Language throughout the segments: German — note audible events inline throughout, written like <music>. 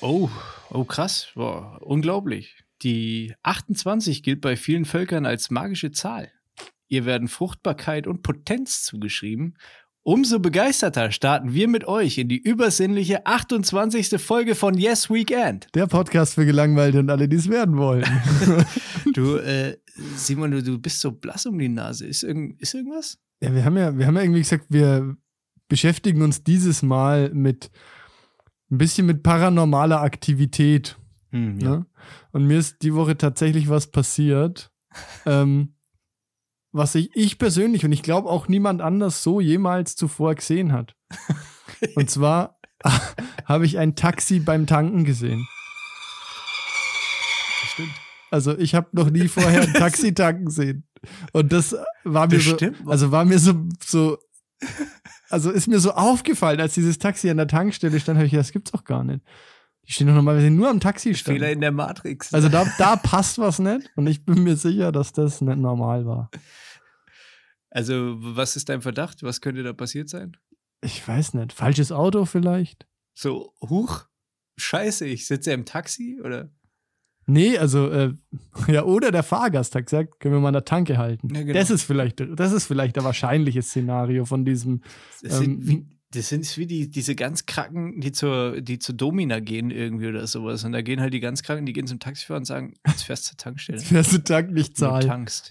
Oh, oh krass, Boah, unglaublich. Die 28 gilt bei vielen Völkern als magische Zahl. Ihr werden Fruchtbarkeit und Potenz zugeschrieben. Umso begeisterter starten wir mit euch in die übersinnliche 28. Folge von Yes Weekend. Der Podcast für Gelangweilte und alle, die es werden wollen. <laughs> Du, äh, Simon, du, du bist so blass um die Nase. Ist, irgend, ist irgendwas? ja, wir haben ja, wir haben ja irgendwie gesagt, wir beschäftigen uns dieses Mal mit ein bisschen mit paranormaler Aktivität. Hm, Ne? Und mir ist die Woche tatsächlich was passiert, <laughs> ähm, was ich, ich persönlich und ich glaube auch niemand anders so jemals zuvor gesehen hat. <laughs> Und zwar <laughs> habe ich ein Taxi beim Tanken gesehen. Also ich habe noch nie vorher ein <laughs> Taxi tanken sehen. Und das war mir Das so, stimmt. also war mir so, so, also ist mir so aufgefallen, als dieses Taxi an der Tankstelle stand, habe ich gedacht, das gibt's doch gar nicht. Die stehen doch normalerweise nur am Taxistand. Fehler in der Matrix. Also da, da passt was nicht und ich bin mir sicher, dass das nicht normal war. Also, was ist dein Verdacht? Was könnte da passiert sein? Ich weiß nicht. Falsches Auto vielleicht? So, huch, scheiße, ich sitze im Taxi oder? Nee, also, äh, ja, oder der Fahrgast hat gesagt, können wir mal an der Tanke halten. Ja, genau. Das ist vielleicht, das ist vielleicht der wahrscheinliche Szenario von diesem, Das sind, Ähm, wie, das sind wie die, diese ganz Kranken, die zur, die zur Domina gehen irgendwie oder sowas. Und da gehen halt die ganz Kranken, die gehen zum Taxifahrer und sagen, jetzt fährst du zur Tankstelle. fährst du Tank nicht Du zahlen. tankst.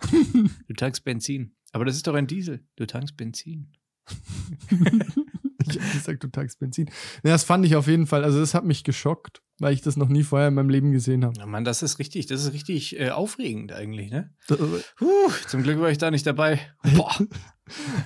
Du tankst Benzin. Aber das ist doch ein Diesel. Du tankst Benzin. <laughs> Ich hab gesagt, du tankst Benzin. Ja, das fand ich auf jeden Fall, also das hat mich geschockt, weil ich das noch nie vorher in meinem Leben gesehen habe. Ja, Mann, das ist richtig, das ist richtig äh, aufregend eigentlich, ne? Das- Puh, zum Glück war ich da nicht dabei. Boah. <laughs>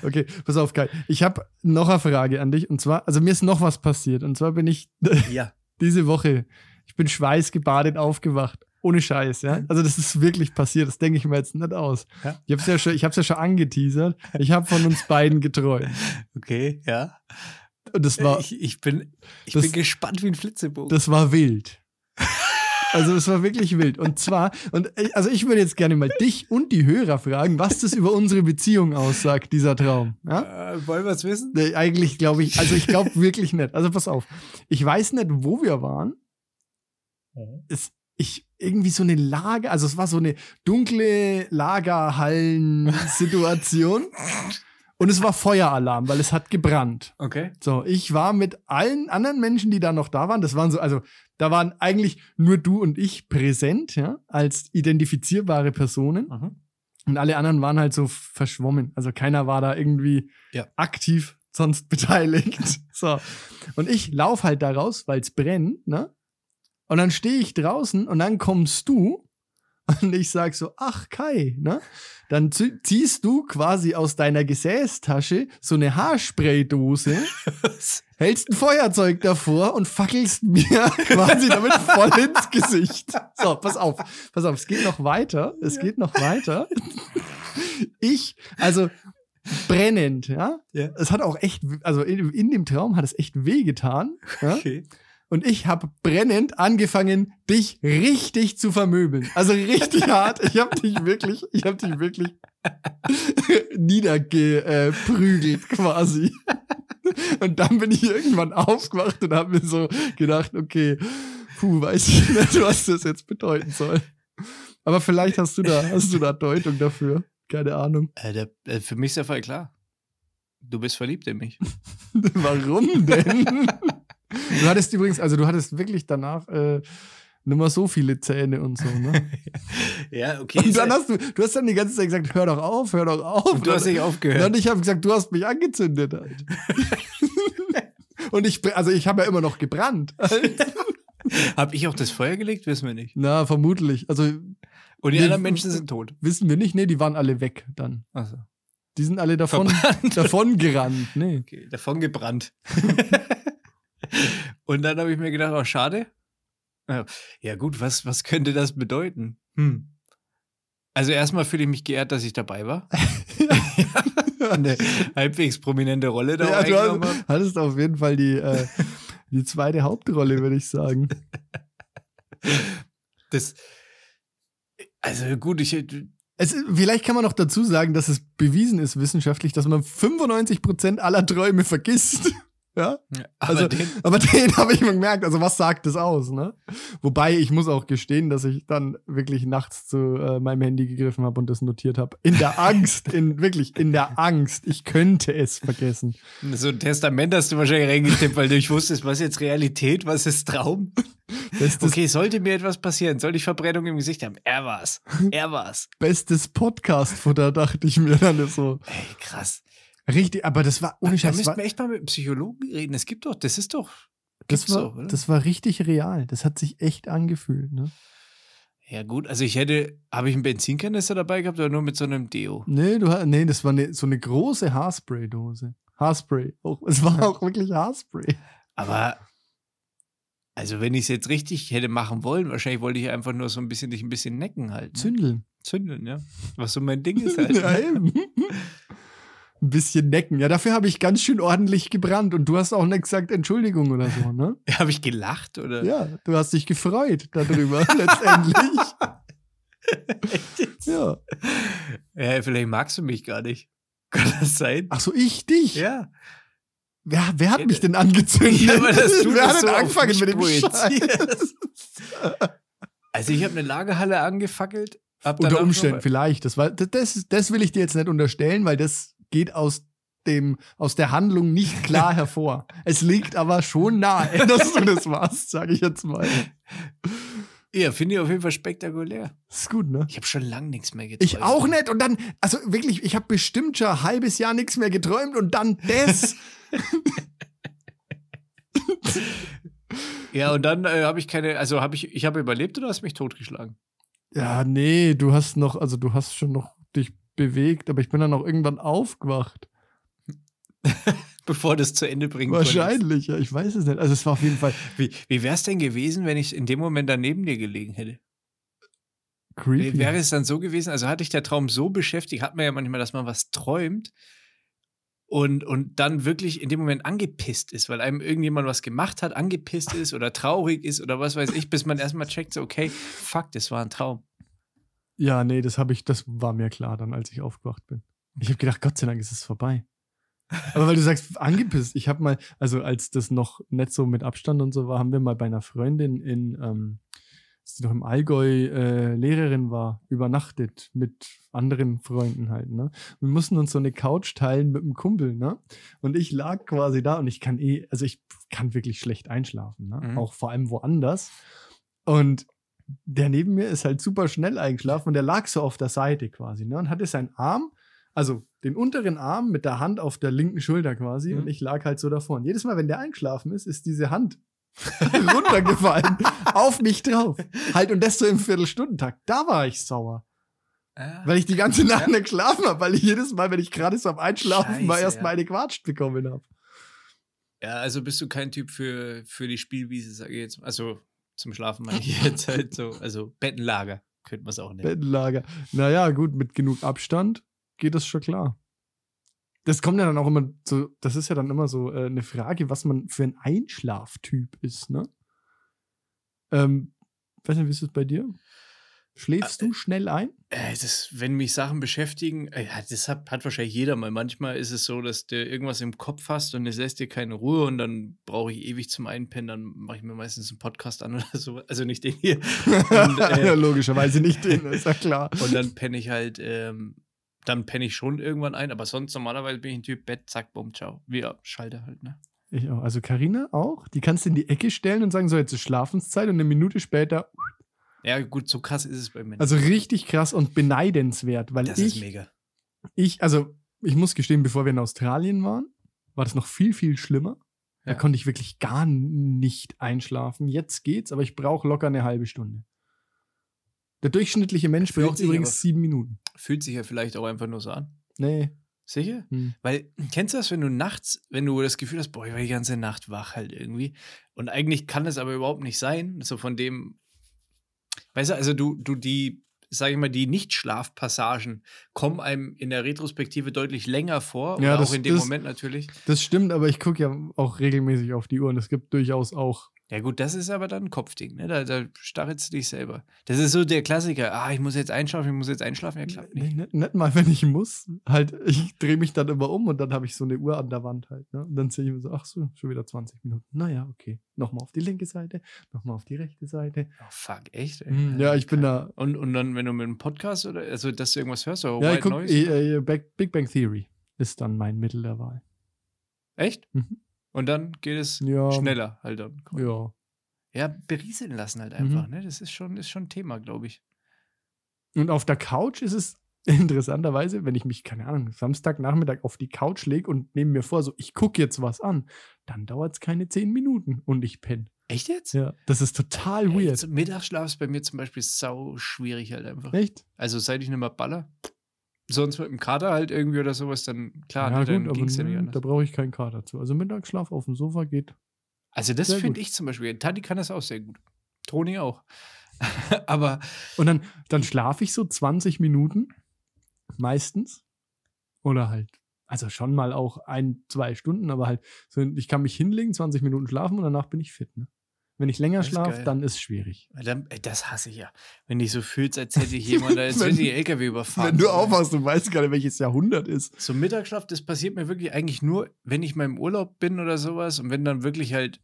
Okay, pass auf, Kai. Ich habe noch eine Frage an dich und zwar, also mir ist noch was passiert und zwar bin ich <laughs> ja. diese Woche, ich bin schweißgebadet aufgewacht. Ohne Scheiß, ja. Also das ist wirklich passiert, das denke ich mir jetzt nicht aus. Ja. Ich habe es ja schon, ich hab's ja schon angeteasert. Ich habe von uns beiden geträumt. <laughs> Okay, ja. Und das war, ich, ich bin, ich das- bin gespannt wie ein Flitzebogen. das war wild. Also es war wirklich wild. Und zwar, und ich- also ich würde jetzt gerne mal dich und die Hörer fragen, was das über unsere Beziehung aussagt, dieser Traum. Ja? äh, wollen wir es wissen? Nee, eigentlich glaube ich, also ich glaube wirklich nicht. Also pass auf. Ich weiß nicht, wo wir waren. Es, ich, irgendwie so eine Lager, also es war so eine dunkle Lagerhallen-Situation. <laughs> Und es war Feueralarm, weil es hat gebrannt. Okay. So, ich war mit allen anderen Menschen, die da noch da waren, das waren so, also da waren eigentlich nur du und ich präsent, ja, als identifizierbare Personen. Mhm. Und alle anderen waren halt so verschwommen. Also keiner war da irgendwie Ja. aktiv sonst <laughs> beteiligt. so. Und ich lauf halt da raus, weil es brennt, ne? Und dann stehe ich draußen und dann kommst du <laughs> und ich sag so, ach Kai, ne? Dann zie- ziehst du quasi aus deiner Gesäßtasche so eine Haarspraydose, <laughs> hältst ein Feuerzeug davor und fackelst mir <laughs> quasi damit voll ins Gesicht. So, pass auf, pass auf, es geht noch weiter, es geht noch weiter. Ich, also brennend, ja. Ja. Es hat auch echt, also in, in dem Traum hat es echt wehgetan. Ja? Okay. Und ich habe brennend angefangen, dich richtig zu vermöbeln. Also richtig <laughs> hart. Ich habe dich wirklich, ich habe dich wirklich <laughs> niedergeprügelt quasi. Und dann bin ich irgendwann aufgewacht und habe mir so gedacht, okay, puh, weiß ich nicht, was das jetzt bedeuten soll. Aber vielleicht hast du da, hast du da Deutung dafür. Keine Ahnung. Äh, der, äh, für mich ist der Fall klar. Du bist verliebt in mich. <laughs> Warum denn? Du hattest übrigens, also du hattest wirklich danach äh, nicht mehr so viele Zähne und so, ne? <laughs> ja, okay. Und dann hast du, du hast dann die ganze Zeit gesagt, hör doch auf, hör doch auf. und du hast nicht aufgehört. Dann ich habe gesagt, du hast mich angezündet halt. <laughs> und ich, also ich habe ja immer noch gebrannt. <laughs> Hab ich auch das Feuer gelegt? Wissen wir nicht. Na, vermutlich. Also Und die Nee, anderen Menschen sind tot. wissen wir nicht, nee, die waren alle weg dann. Achso. Die sind alle davon, Verbrannt. davon gerannt. Nee. Okay, davon gebrannt. Und dann habe ich mir gedacht, oh, schade. Ja, gut, was, was könnte das bedeuten? Hm. Also erstmal fühle ich mich geehrt, dass ich dabei war. <laughs> Eine halbwegs prominente Rolle da Ja, du eingenommen hast, hattest auf jeden Fall die, äh, die zweite Hauptrolle, würde ich sagen. <laughs> Das, also gut, ich, Es, vielleicht kann man noch dazu sagen, dass es bewiesen ist wissenschaftlich, dass man 95% aller Träume vergisst. Ja? Aber Also, den, <laughs> Aber den habe ich mal gemerkt. Also, was sagt das aus, ne? Wobei, ich muss auch gestehen, dass ich dann wirklich nachts zu äh, meinem Handy gegriffen habe und das notiert habe. In der Angst, in wirklich, in der Angst. Ich könnte es vergessen. so ein Testament hast du wahrscheinlich reingetippt, weil du nicht wusstest, was jetzt Realität, was ist Traum. Bestes, Okay, sollte mir etwas passieren, sollte ich Verbrennung im Gesicht haben? Er war's. Er war's. bestes Podcast-Futter, dachte ich mir dann so. Ey, krass. Richtig, aber das war ohne Da Scheiß. müssten War, wir echt mal mit einem Psychologen reden. Es gibt doch, das ist doch. das, war, doch, das war richtig real. Das hat sich echt angefühlt, ne? Ja, gut, also ich hätte, habe ich einen Benzinkanister dabei gehabt oder nur mit so einem Deo? Nee, du, nee das war ne, so eine große Haarspray-Dose. Haarspray. Auch, es war auch wirklich Haarspray. Aber, also wenn ich es jetzt richtig hätte machen wollen, wahrscheinlich wollte ich einfach nur so ein bisschen dich ein bisschen necken halten. Zündeln. Zündeln, ja. Was so mein Ding ist <laughs> halt. Ja, ne? eben. Ein bisschen necken. Ja, dafür habe ich ganz schön ordentlich gebrannt und du hast auch nicht gesagt Entschuldigung oder so, ne? <laughs> Habe ich gelacht oder? Ja, du hast dich gefreut darüber <laughs> letztendlich. <laughs> ja. Ja, vielleicht magst du mich gar nicht. Kann das sein? Ach so, ich dich? Ja. Wer, wer hat Ja, mich denn angezündet? Ja, aber dass du wer das hat so angefangen mit dem. Scheiß? Also ich habe eine Lagerhalle angefackelt. Unter Umständen vielleicht. Das, war, das, das will ich dir jetzt nicht unterstellen, weil das geht aus dem, aus der Handlung nicht klar <laughs> hervor. Es liegt aber schon nahe, <laughs> dass du das warst, sage ich jetzt mal. Ja, finde ich auf jeden Fall spektakulär. ist gut, ne? Ich habe schon lange nichts mehr geträumt. Ich auch nicht. Und dann, also wirklich, ich habe bestimmt schon ein halbes Jahr nichts mehr geträumt und dann das. <laughs> Ja, und dann äh, habe ich keine, also habe ich, ich habe überlebt oder hast mich totgeschlagen? ja, nee, du hast noch, also du hast schon noch dich bewegt, aber ich bin dann auch irgendwann aufgewacht. <laughs> Bevor das zu Ende bringen konntest. Wahrscheinlich, ja, ich weiß es nicht. Also es war auf jeden Fall Wie, wie wäre es denn gewesen, wenn ich in dem Moment da neben dir gelegen hätte? creepy. Wäre es dann so gewesen, also hatte ich der Traum so beschäftigt, hat man ja manchmal, dass man was träumt und, und dann wirklich in dem Moment angepisst ist, weil einem irgendjemand was gemacht hat, angepisst ist oder traurig ist oder was weiß ich, bis man erstmal checkt, so, okay, fuck, das war ein Traum. Ja, nee, das habe ich, das war mir klar dann, als ich aufgewacht bin. Ich habe gedacht, Gott sei Dank ist es vorbei. <laughs> Aber weil du sagst, angepisst, ich habe mal, also als das noch nicht so mit Abstand und so war, haben wir mal bei einer Freundin in, ähm, als die noch im Allgäu äh, Lehrerin war, übernachtet mit anderen Freunden halt, ne? Wir mussten uns so eine Couch teilen mit einem Kumpel, ne? Und ich lag quasi da und ich kann eh, also ich kann wirklich schlecht einschlafen, ne? Mhm. Auch vor allem woanders. Und der neben mir ist halt super schnell eingeschlafen und der lag so auf der Seite quasi, ne? Und hatte seinen Arm, also den unteren Arm mit der Hand auf der linken Schulter quasi Mhm. und ich lag halt so davor. Und jedes Mal, wenn der eingeschlafen ist, ist diese Hand <laughs> runtergefallen <laughs> auf mich drauf. Halt und das so im Viertelstundentakt. Da war ich sauer, weil ich die ganze Nacht nicht geschlafen habe, weil ich jedes Mal, wenn ich gerade so am Einschlafen war, Scheiße, erst ja. mal eine Quatscht bekommen habe. Ja, also bist du kein Typ für, für die Spielwiese, sage ich jetzt. Also zum Schlafen <laughs> meine ich jetzt halt so. Also Bettenlager könnte man es auch nennen. Bettenlager. Naja, gut, mit genug Abstand geht das schon klar. Das kommt ja dann auch immer so, das ist ja dann immer so äh, eine Frage, was man für ein Einschlaftyp ist, ne? Ähm, weiß nicht, wie ist es bei dir? Schläfst du schnell ein? Äh, das, wenn mich Sachen beschäftigen, äh, das hat, hat wahrscheinlich jeder mal. Manchmal ist es so, dass du irgendwas im Kopf hast und es lässt dir keine Ruhe und dann brauche ich ewig zum Einpennen. Dann mache ich mir meistens einen Podcast an <laughs> oder so. Also nicht den hier. Und, <laughs> äh, ja, logischerweise nicht den, <laughs> ist ja klar. Und dann penne ich halt, ähm, dann penne ich schon irgendwann ein, aber sonst normalerweise bin ich ein Typ Bett, zack, bumm, ciao. Wie ja, Schalter halt, ne? Ich auch. Also Karina auch. Die kannst du in die Ecke stellen und sagen, so jetzt ist Schlafenszeit und eine Minute später. Ja, gut, so krass ist es bei mir. Also richtig krass und beneidenswert, weil das ist ich, mega. ich, also ich muss gestehen, bevor wir in Australien waren, war das noch viel, viel schlimmer. Da Ja. konnte ich wirklich gar nicht einschlafen. Jetzt geht's, aber ich brauche locker eine halbe Stunde. Der durchschnittliche Mensch Fühlt braucht übrigens sieben Minuten. Fühlt sich ja vielleicht auch einfach nur so an. Nee. Sicher? Hm. Weil, kennst du das, wenn du nachts, wenn du das Gefühl hast, boah, ich war die ganze Nacht wach halt irgendwie. Und eigentlich kann es aber überhaupt nicht sein. So von dem, weißt du, also du, du die, sag ich mal, die Nicht-Schlafpassagen kommen einem in der Retrospektive deutlich länger vor. Ja, das auch in dem ist- Moment natürlich. Das stimmt, aber ich gucke ja auch regelmäßig auf die Uhr und es gibt durchaus auch Ja, gut, das ist aber dann ein Kopfding, ne? Da, da stachelst du dich selber. Das ist so der Klassiker. Ah, ich muss jetzt einschlafen, ich muss jetzt einschlafen. Ja, klappt nicht. nicht, nicht mal, <laughs> wenn ich muss. Halt, ich drehe mich dann immer um und dann habe ich so eine Uhr an der Wand halt. Ne? Und dann sehe ich mir so, ach so, schon wieder 20 Minuten. Naja, okay. Nochmal auf die linke Seite, nochmal auf die rechte Seite. Oh, fuck, echt? ey? Hm, ja, ich bin da. Und, und dann, wenn du mit einem Podcast oder, also, dass du irgendwas hörst, oder ja, ich guck, Noise? äh, äh, Big Bang Theory ist dann mein Mittel der Wahl. Echt? Mhm. Und dann geht es Ja. schneller halt dann. Ja. Ja, berieseln lassen halt Mhm. einfach, ne? Das ist schon, ist schon ein Thema, glaube ich. Und auf der Couch ist es <laughs> interessanterweise, wenn ich mich, keine Ahnung, Samstagnachmittag auf die Couch lege und nehme mir vor, so, ich gucke jetzt was an, dann dauert es keine 10 Minuten und ich penne. Echt jetzt? Ja, das ist total weird. zum Mittagsschlaf ist bei mir zum Beispiel sau schwierig halt einfach. Echt? Also seit ich nicht mehr baller. Sonst mit dem Kater halt irgendwie oder sowas, dann klar, ja, ne, dann ging es ja nicht anders. da brauche ich keinen Kater zu. Also Mittagsschlaf auf dem Sofa geht. Also das finde ich zum Beispiel. Tati kann das auch sehr gut. Toni auch. <laughs> Aber Und dann, dann schlafe ich so 20 Minuten meistens. Oder halt, also schon mal auch ein, zwei Stunden, aber halt, so, ich kann mich hinlegen, 20 Minuten schlafen und danach bin ich fit. Ne? Wenn ich länger schlafe, dann ist schwierig. dann, ey, das hasse ich ja. Wenn dich so fühlst, als hätte ich <laughs> jemand, als hätte ich LKW überfahren. Wenn du Ey. aufwachst, du weißt gar nicht, welches Jahrhundert ist. So Mittagsschlaf, das passiert mir wirklich eigentlich nur, wenn ich mal im Urlaub bin oder sowas und wenn dann wirklich halt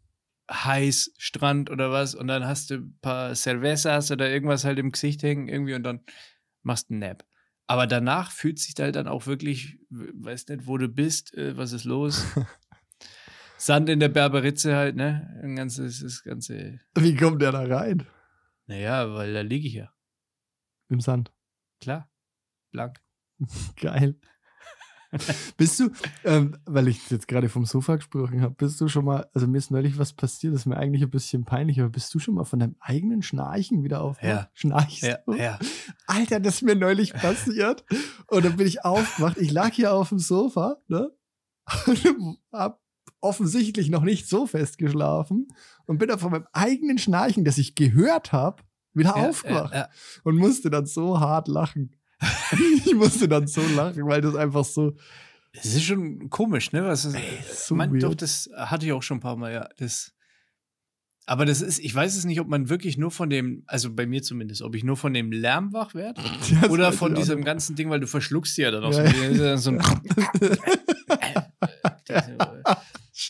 heiß, Strand oder was und dann hast du ein paar Cervezas oder irgendwas halt im Gesicht hängen irgendwie und dann machst du einen Nap. Aber danach fühlt sich halt dann auch wirklich, weiß nicht, wo du bist, äh, was ist los. <laughs> Sand in der Berberitze halt, ne? Ein ganzes, das ganze, Wie kommt der da rein? naja, weil da liege ich ja. Im Sand. Klar. Blank. <laughs> Geil. bist du, ähm, weil ich jetzt gerade vom Sofa gesprochen habe, bist du schon mal, also mir ist neulich was passiert, das ist mir eigentlich ein bisschen peinlich, aber bist du schon mal von deinem eigenen Schnarchen wieder auf? Ja. Schnarchst Ja, du? ja. Alter, das ist mir neulich passiert. Und dann bin ich aufgewacht. Ich lag hier auf dem Sofa, ne? <laughs> Und hab offensichtlich noch nicht so fest geschlafen und bin dann von meinem eigenen Schnarchen, das ich gehört habe, wieder Ja, aufgewacht ja, ja. und musste dann so hart lachen. <laughs> ich musste dann so lachen, weil das einfach so. Es ist schon komisch, ne? Was ist, so man, weird. doch, das hatte ich auch schon ein paar Mal, ja. Das, aber das ist, ich weiß es nicht, ob man wirklich nur von dem, also bei mir zumindest, ob ich nur von dem Lärm wach werde <laughs> oder von diesem ganzen Ding, weil du verschluckst ja dann auch so. So ein <laughs>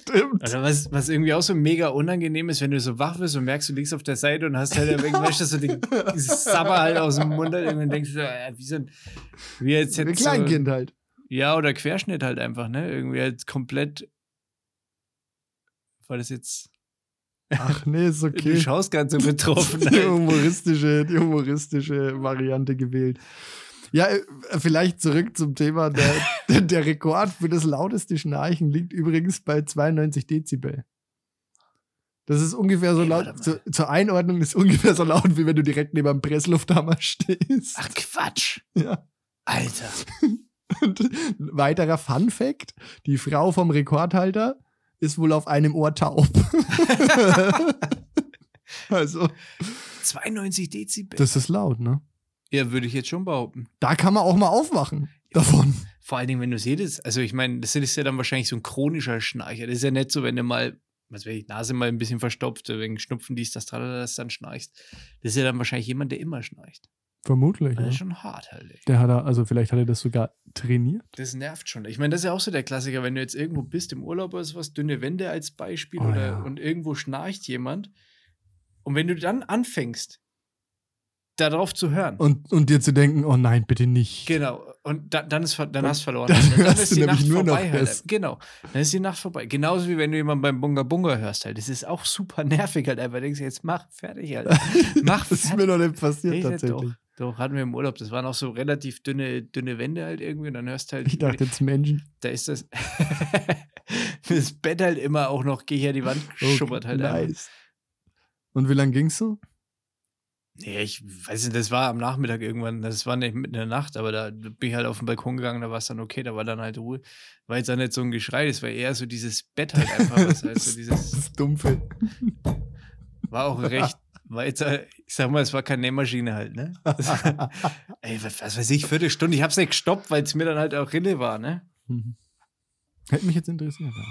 Stimmt. oder was, was irgendwie auch so mega unangenehm ist, wenn du so wach wirst und merkst, du liegst auf der Seite und hast halt <laughs> irgendwann so den Sabber halt aus dem Mund halt irgendwann denkst du, so, äh, wie so ein, wie jetzt Ein jetzt Kleinkind halt. Ja, oder Querschnitt halt einfach, ne? Irgendwie halt komplett. War das jetzt. Ach nee, ist <laughs> Du okay. schaust ganz so betroffen. <laughs> die Halt. humoristische, die humoristische Variante gewählt. Ja, äh, vielleicht zurück zum Thema. <laughs> Der, der, Rekord für das lauteste Schnarchen liegt übrigens bei 92 Dezibel. Das ist ungefähr so Ey, laut, zu, zur Einordnung ist ungefähr so laut, wie wenn du direkt neben einem Presslufthammer stehst. Ach Quatsch. Ja. Alter. <laughs> Und weiterer Fun Fact: Die Frau vom Rekordhalter ist wohl auf einem Ohr taub. <laughs> also, 92 Dezibel. das ist laut, ne? Ja, würde ich jetzt schon behaupten. Da kann man auch mal aufwachen davon. Vor allen Dingen, wenn du siehst, also ich meine, das ist ja dann wahrscheinlich so ein chronischer Schnarcher. Das ist ja nicht so, wenn du mal, was weiß ich, Nase mal ein bisschen verstopft, wegen Schnupfen, dies, das, das dann schnarchst. Das ist ja dann wahrscheinlich jemand, der immer schnarcht. Vermutlich. Das Ja. ist schon hart halt. Ey. Der hat er, also vielleicht hat er das sogar trainiert. Das nervt schon. Ich meine, das ist ja auch so der Klassiker, wenn du jetzt irgendwo bist im Urlaub oder sowas, dünne Wände als Beispiel Oh, oder ja. und irgendwo schnarcht jemand. Und wenn du dann anfängst, darauf zu hören, Und, und dir zu denken, oh nein, bitte nicht. genau, und da, dann, ist, dann Und hast du verloren. dann dann hörst du nämlich nur noch halt. Genau, dann ist die Nacht vorbei. Genauso wie wenn du jemanden beim Bunga Bunga hörst halt. Das ist auch super nervig halt einfach. Denkst du, jetzt mach fertig halt. <laughs> Mach Das ist mir noch nicht passiert Richtig, tatsächlich. Doch, doch, hatten wir im Urlaub. Das waren auch so relativ dünne, dünne Wände halt irgendwie. Und dann hörst du halt. Ich dachte jetzt Menschen. da ist das, <laughs> das Bett halt immer auch noch gegen die Wand geschubbert halt. einfach. nice. Und wie lange ging's so? Nee, ich weiß nicht, das war am Nachmittag irgendwann, das war nicht mitten in der Nacht, aber da bin ich halt auf den Balkon gegangen, da war es dann okay, da war dann halt Ruhe. War jetzt auch nicht so ein Geschrei, das war eher so dieses Bett halt einfach, was halt so dieses, <laughs> das Dumpfe. war auch recht, war jetzt, ich sag mal, es war keine Nähmaschine halt, ne? <laughs> Ey, was, was weiß ich, Viertelstunde, ich hab's nicht gestoppt, weil es mir dann halt auch Rille war, ne? Mhm. Hätte mich jetzt interessiert. Ja.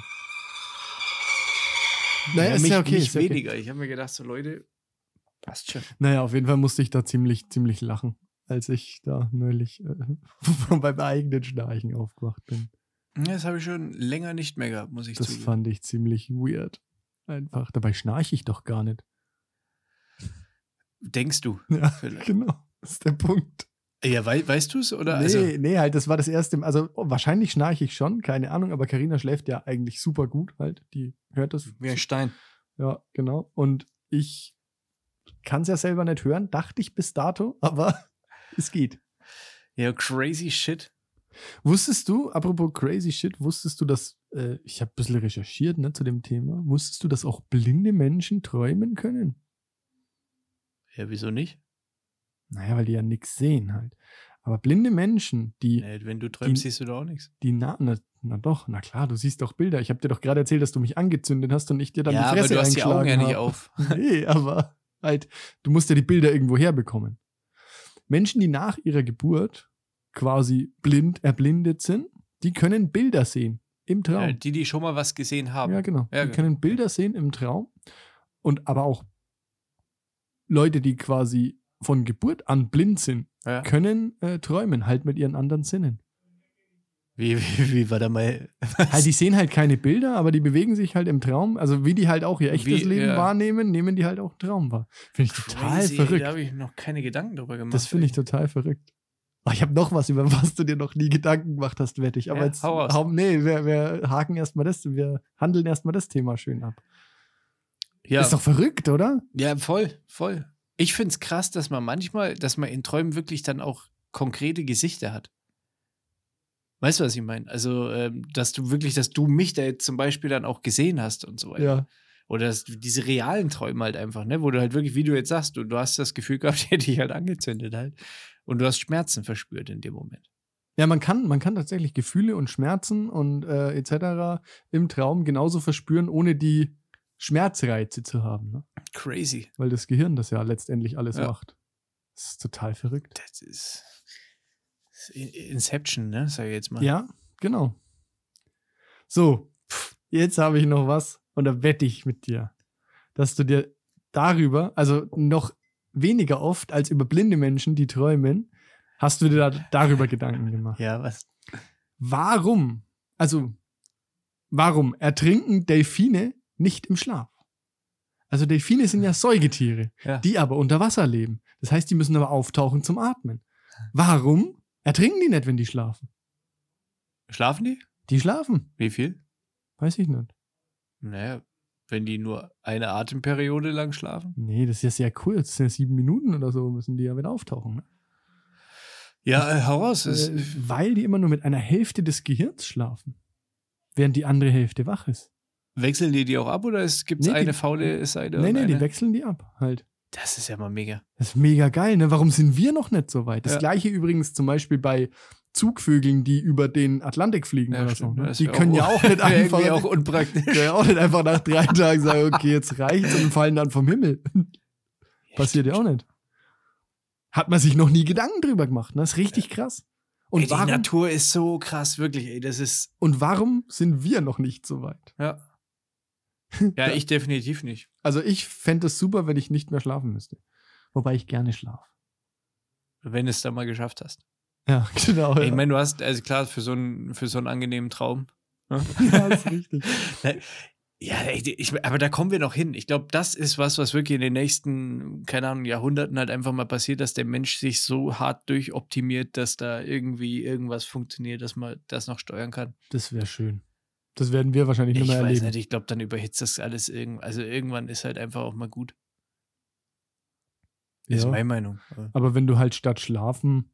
Naja, ist mich, ja okay. Nicht Ist ja okay. weniger. Ich habe mir gedacht, so Leute, passt schon. Naja, auf jeden Fall musste ich da ziemlich, ziemlich lachen, als ich da neulich äh, <laughs> von meinem eigenen Schnarchen aufgewacht bin. Ja, Das habe ich schon länger nicht mehr gehabt, muss ich Das zugeben. fand ich ziemlich weird. Einfach. Dabei schnarche ich doch gar nicht. Denkst du? <laughs> Ja, Vielleicht. genau. Das ist der Punkt. Ja, wei weißt du es? Oder? nee, Also, nee, halt, das war das erste Mal. Also oh, wahrscheinlich schnarche ich schon, keine Ahnung, aber Karina schläft ja eigentlich super gut halt. Die hört das. wie ein Stein. Ja, genau. Und ich kann es ja selber nicht hören, dachte ich bis dato, <laughs> aber es geht. Ja, crazy shit. Wusstest du, apropos crazy shit, wusstest du, dass, äh, ich habe ein bisschen recherchiert ne, zu dem Thema, wusstest du, dass auch blinde Menschen träumen können? Ja, wieso nicht? Naja, weil die ja nichts sehen halt. Aber blinde Menschen, die, Nee, wenn du träumst, Die- siehst du doch auch nichts. die na, na, na doch, na klar, du siehst doch Bilder. Ich habe dir doch gerade erzählt, dass du mich angezündet hast und ich dir dann Ja, die aber Fresse du hast die Augen ja nicht auf. <laughs> Nee, aber halt, du musst ja die Bilder irgendwo herbekommen. Menschen, die nach ihrer Geburt quasi blind, erblindet sind, die können Bilder sehen im Traum. Ja, die, die schon mal was gesehen haben. Ja, genau. Ja, die genau. können Bilder sehen im Traum. Und aber auch Leute, die quasi von Geburt an blind sind, Ja. können äh, träumen, halt mit ihren anderen Sinnen. Wie, wie, wie war da mal? <laughs> Halt, die sehen halt keine Bilder, aber die bewegen sich halt im Traum. Also wie die halt auch ihr echtes Wie, Leben ja. wahrnehmen, nehmen die halt auch Traum wahr. Finde ich total Crazy, verrückt. Da habe ich noch keine Gedanken drüber gemacht. Das finde ich total verrückt. Oh, ich habe noch was, über was du dir noch nie Gedanken gemacht hast, wette ich. Aber Ja, jetzt, hau hau, nee, wir, wir haken erstmal das, wir handeln erstmal das Thema schön ab. Ja, Ist doch verrückt, oder? ja, voll, voll. Ich finde es krass, dass man manchmal, dass man in Träumen wirklich dann auch konkrete Gesichter hat. Weißt du, was ich meine? Also, ähm, dass du wirklich, dass du mich da jetzt zum Beispiel dann auch gesehen hast und so weiter. Ja. Oder dass diese realen Träume halt einfach, ne? Wo du halt wirklich, wie du jetzt sagst, du, du hast das Gefühl gehabt, <laughs> die hätte dich halt angezündet halt. Und du hast Schmerzen verspürt in dem Moment. Ja, man kann, man kann tatsächlich Gefühle und Schmerzen und äh, etc. im Traum genauso verspüren, ohne die Schmerzreize zu haben. Ne? Crazy. Weil das Gehirn das ja letztendlich alles Ja. macht. Das ist total verrückt. Das ist Inception, ne? Sag ich jetzt mal. Ja, genau. So, jetzt habe ich noch was und da wette ich mit dir, dass du dir darüber, also noch weniger oft als über blinde Menschen, die träumen, hast du dir da, darüber Gedanken gemacht. Ja, was? Warum, also, warum ertrinken Delfine nicht im Schlaf? Also Delfine sind ja Säugetiere, Ja. die aber unter Wasser leben. Das heißt, die müssen aber auftauchen zum Atmen. Warum ertrinken die nicht, wenn die schlafen? Schlafen die? Die schlafen, Wie viel? weiß ich nicht. Naja, wenn die nur eine Atemperiode lang schlafen. Nee, das ist ja sehr kurz. Das sind ja sieben Minuten oder so, müssen die ja wieder auftauchen. Ne? Ja, äh, hau raus. Äh, weil die immer nur mit einer Hälfte des Gehirns schlafen, während die andere Hälfte wach ist. wechseln die die auch ab oder gibt es Nee, die- eine faule Seite? nee, nee, die eine? wechseln die ab halt. Das ist ja mal mega. Das ist mega geil, ne? Warum sind wir noch nicht so weit? Das Ja. gleiche übrigens zum Beispiel bei Zugvögeln, die über den Atlantik fliegen Ja, oder stimmt. so. Ne? Die können ja auch nicht <laughs> einfach, auch unpraktisch. können ja auch nicht einfach nach drei Tagen sagen, okay, jetzt reicht's und fallen dann vom Himmel. Passiert ja auch nicht. Hat man sich noch nie Gedanken drüber gemacht. Ne? Das ist richtig krass. Und ey, die warum, Natur ist so krass, wirklich, ey. Das ist. und warum sind wir noch nicht so weit? Ja. Ja, ich definitiv nicht. Also ich fände es super, wenn ich nicht mehr schlafen müsste. Wobei ich gerne schlafe. Wenn du es dann mal geschafft hast. Ja, <laughs> genau. Ich ja. meine, du hast, also klar, für so einen, für so einen angenehmen Traum. ne? <laughs> ja, ist richtig. <laughs> Ja, ey, die- ich, aber da kommen wir noch hin. Ich glaube, das ist was, was wirklich in den nächsten, keine Ahnung, Jahrhunderten halt einfach mal passiert, dass der Mensch sich so hart durchoptimiert, dass da irgendwie irgendwas funktioniert, dass man das noch steuern kann. Das wäre schön. Das werden wir wahrscheinlich Ich nicht mehr weiß erleben. nicht, ich glaube, dann überhitzt das alles irgendwann. Also irgendwann ist halt einfach auch mal gut. Ist Ja. meine Meinung. Aber wenn du halt statt schlafen,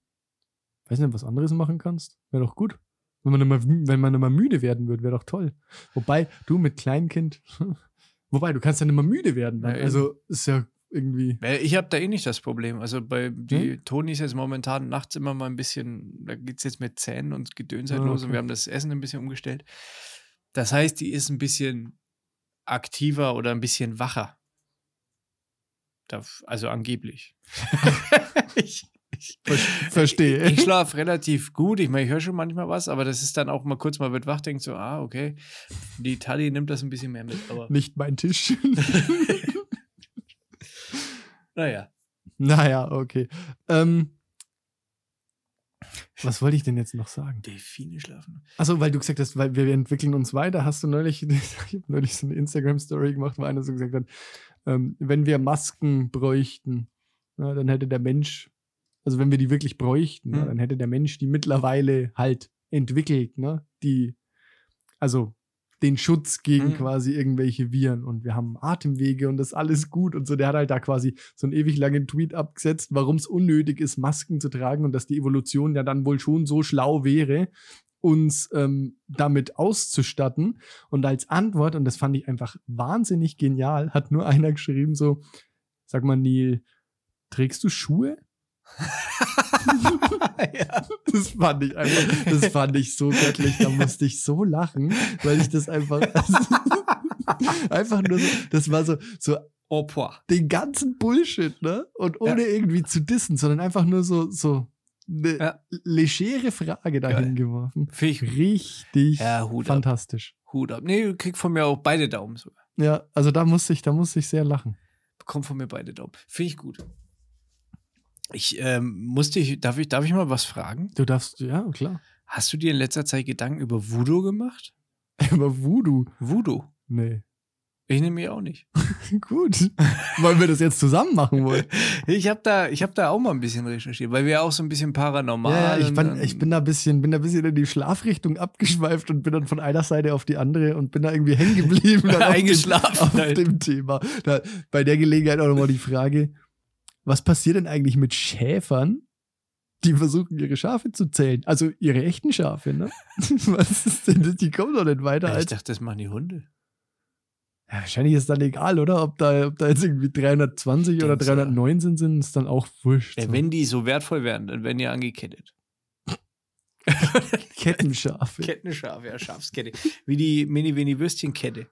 weiß nicht, was anderes machen kannst, wäre doch gut. Wenn man, immer, wenn man immer müde werden würde, wäre doch toll. Wobei, du mit Kleinkind, <laughs> wobei, du kannst ja nicht mehr müde werden. Dann. Ja, also ist ja irgendwie. Ich habe da eh nicht das Problem. Also bei die Hm? Toni ist jetzt momentan nachts immer mal ein bisschen, da geht es jetzt mit Zähnen und Gedöns halt Ah, los und okay. wir haben das Essen ein bisschen umgestellt. Das heißt, die ist ein bisschen aktiver oder ein bisschen wacher. Also angeblich. <laughs> ich Ver verstehe. Ich schlafe relativ gut. Ich meine, ich höre schon manchmal was, aber das ist dann auch mal kurz mal wird wach, denkt so, ah, okay. Die Tali nimmt das ein bisschen mehr mit. Aber Nicht mein Tisch. <laughs> <laughs> naja. naja, okay. Ähm, was wollte ich denn jetzt noch sagen? Delfine schlafen. Achso, weil du gesagt hast, weil wir entwickeln uns weiter, hast du neulich, <laughs> ich habe neulich so eine Instagram-Story gemacht, wo einer so gesagt hat, ähm, wenn wir Masken bräuchten, na, dann hätte der Mensch, also wenn wir die wirklich bräuchten, na, Hm. dann hätte der Mensch die mittlerweile halt entwickelt, ne? Die, also den Schutz gegen Hm. quasi irgendwelche Viren und wir haben Atemwege und das ist alles gut und so. Der hat halt da quasi so einen ewig langen Tweet abgesetzt, warum es unnötig ist, Masken zu tragen und dass die Evolution ja dann wohl schon so schlau wäre, uns ähm, damit auszustatten. Und als Antwort, und das fand ich einfach wahnsinnig genial, hat nur einer geschrieben so, sag mal Neil, trägst du Schuhe? <laughs> ja. Das fand ich einfach, das fand ich so göttlich, da musste ich so lachen, weil ich das einfach, <laughs> einfach nur so, das war so, so Oh, boah. den ganzen Bullshit, ne? Und ohne irgendwie zu dissen, sondern einfach nur so, so eine Ja. legere Frage dahin geworfen. Finde ich Richtig Ja, Hut ab. fantastisch. Hut ab. Nee, du kriegst von mir auch beide Daumen sogar. Ja, also da musste ich, da musste ich sehr lachen. Bekomm von mir beide Daumen. Finde ich gut. Ich ähm, musste ich, darf ich, darf ich mal was fragen? Du darfst, ja, klar. Hast du dir in letzter Zeit Gedanken über Voodoo gemacht? <laughs> Aber Voodoo, Voodoo? nee. Ich nehme mich auch nicht. <laughs> Gut. Wollen wir das jetzt zusammen machen wollen? <laughs> Ich habe da, ich hab da auch mal ein bisschen recherchiert, weil wir ja auch so ein bisschen paranormal. Ja, ja, ich, dann- ich bin da ein bisschen, bin da ein bisschen in die Schlafrichtung abgeschweift und bin dann von einer Seite auf die andere und bin da irgendwie hängen geblieben. dann auf dem- Eingeschlafen Auf halt. dem Thema. Da, bei der Gelegenheit auch nochmal die Frage, was passiert denn eigentlich mit Schäfern, die versuchen, ihre Schafe zu zählen? Also ihre echten Schafe, ne? <laughs> Was ist denn das? Die kommen doch nicht weiter ich als. dachte, das machen die Hunde. Ja, wahrscheinlich ist dann egal, oder? Ob da, ob da jetzt irgendwie 320 oder Denkst du? 319 sind, ist dann auch wurscht. Ja, wenn die so wertvoll wären, dann werden die angekettet. <laughs> Kettenschafe. Kettenschafe, ja, Schafskette. Wie die Mini-Veni-Würstchenkette.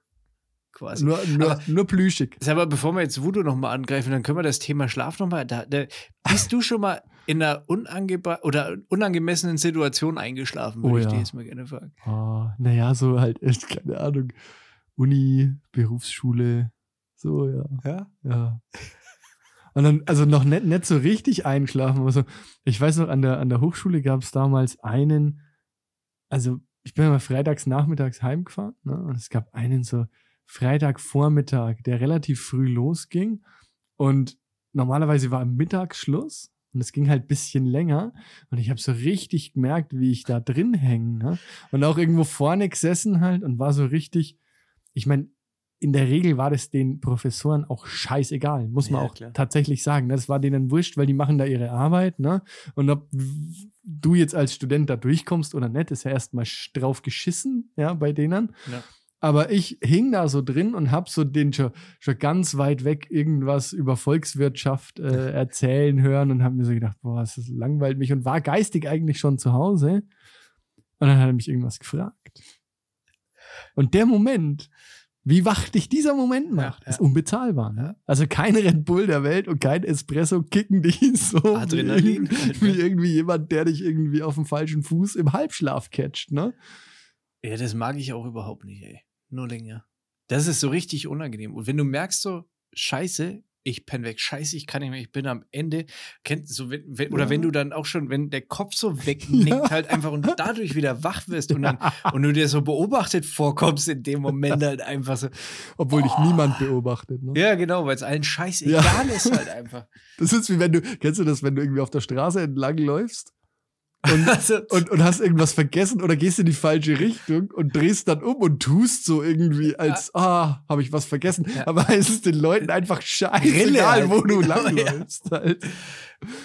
Quasi. Nur, nur, Aber- nur plüschig. Sag mal, bevor wir jetzt Voodoo nochmal angreifen, dann können wir das Thema Schlaf nochmal. Da, da, bist du schon mal in einer unangeba oder unangemessenen Situation eingeschlafen, würde Oh ich ja. dir jetzt mal gerne fragen. Oh, naja, so halt <laughs> keine Ahnung. Uni, Berufsschule, so, ja. Ja? Ja. Und dann, also noch nicht, nicht so richtig einschlafen, aber so, ich weiß noch, an der, an der Hochschule gab es damals einen, also ich bin immer freitags nachmittags heimgefahren, ne? Und es gab einen so Freitagvormittag, der relativ früh losging. Und normalerweise war am Mittagsschluss und es ging halt ein bisschen länger. Und ich habe so richtig gemerkt, wie ich da drin hänge. Ne? Und auch irgendwo vorne gesessen halt und war so richtig, ich meine, in der Regel war das den Professoren auch scheißegal, muss man Ja, auch klar. tatsächlich sagen. Das war denen wurscht, weil die machen da ihre Arbeit, ne? Und ob du jetzt als Student da durchkommst oder nicht, ist ja erstmal drauf geschissen, ja, bei denen. Ja. Aber ich hing da so drin und hab so den schon, schon ganz weit weg irgendwas über Volkswirtschaft äh, <laughs> erzählen hören und hab mir so gedacht, boah, das langweilt mich und war geistig eigentlich schon zu Hause. Und dann hat er mich irgendwas gefragt. Und der Moment, wie wach dich dieser Moment macht, Ja, ja. ist unbezahlbar. Ne? Also kein Red Bull der Welt und kein Espresso kicken dich <laughs> so Adrenalin wie, halt, wie irgendwie jemand, der dich irgendwie auf dem falschen Fuß im Halbschlaf catcht. Ne? Ja, das mag ich auch überhaupt nicht, ey. Nur länger. Das ist so richtig unangenehm. Und wenn du merkst so, scheiße, ich penne weg, scheiße, ich kann nicht mehr, ich bin am Ende. Kennt so, wenn, wenn, oder Ja. wenn du dann auch schon, wenn der Kopf so <laughs> wegnickt Ja. halt einfach und dadurch wieder wach wirst und dann <laughs> und du dir so beobachtet vorkommst in dem Moment halt einfach so. Obwohl dich niemand beobachtet. Ne? Ja, genau, weil es allen scheiße Ja. egal ist halt einfach. <laughs> Das ist wie wenn du, kennst du das, wenn du irgendwie auf der Straße entlang läufst und, <laughs> Also, und, und hast irgendwas vergessen oder gehst in die falsche Richtung und drehst dann um und tust so irgendwie, als, ah, habe ich was vergessen. Ja. Aber es ist den Leuten einfach scheißegal, halt. wo du <laughs> langläufst. Halt.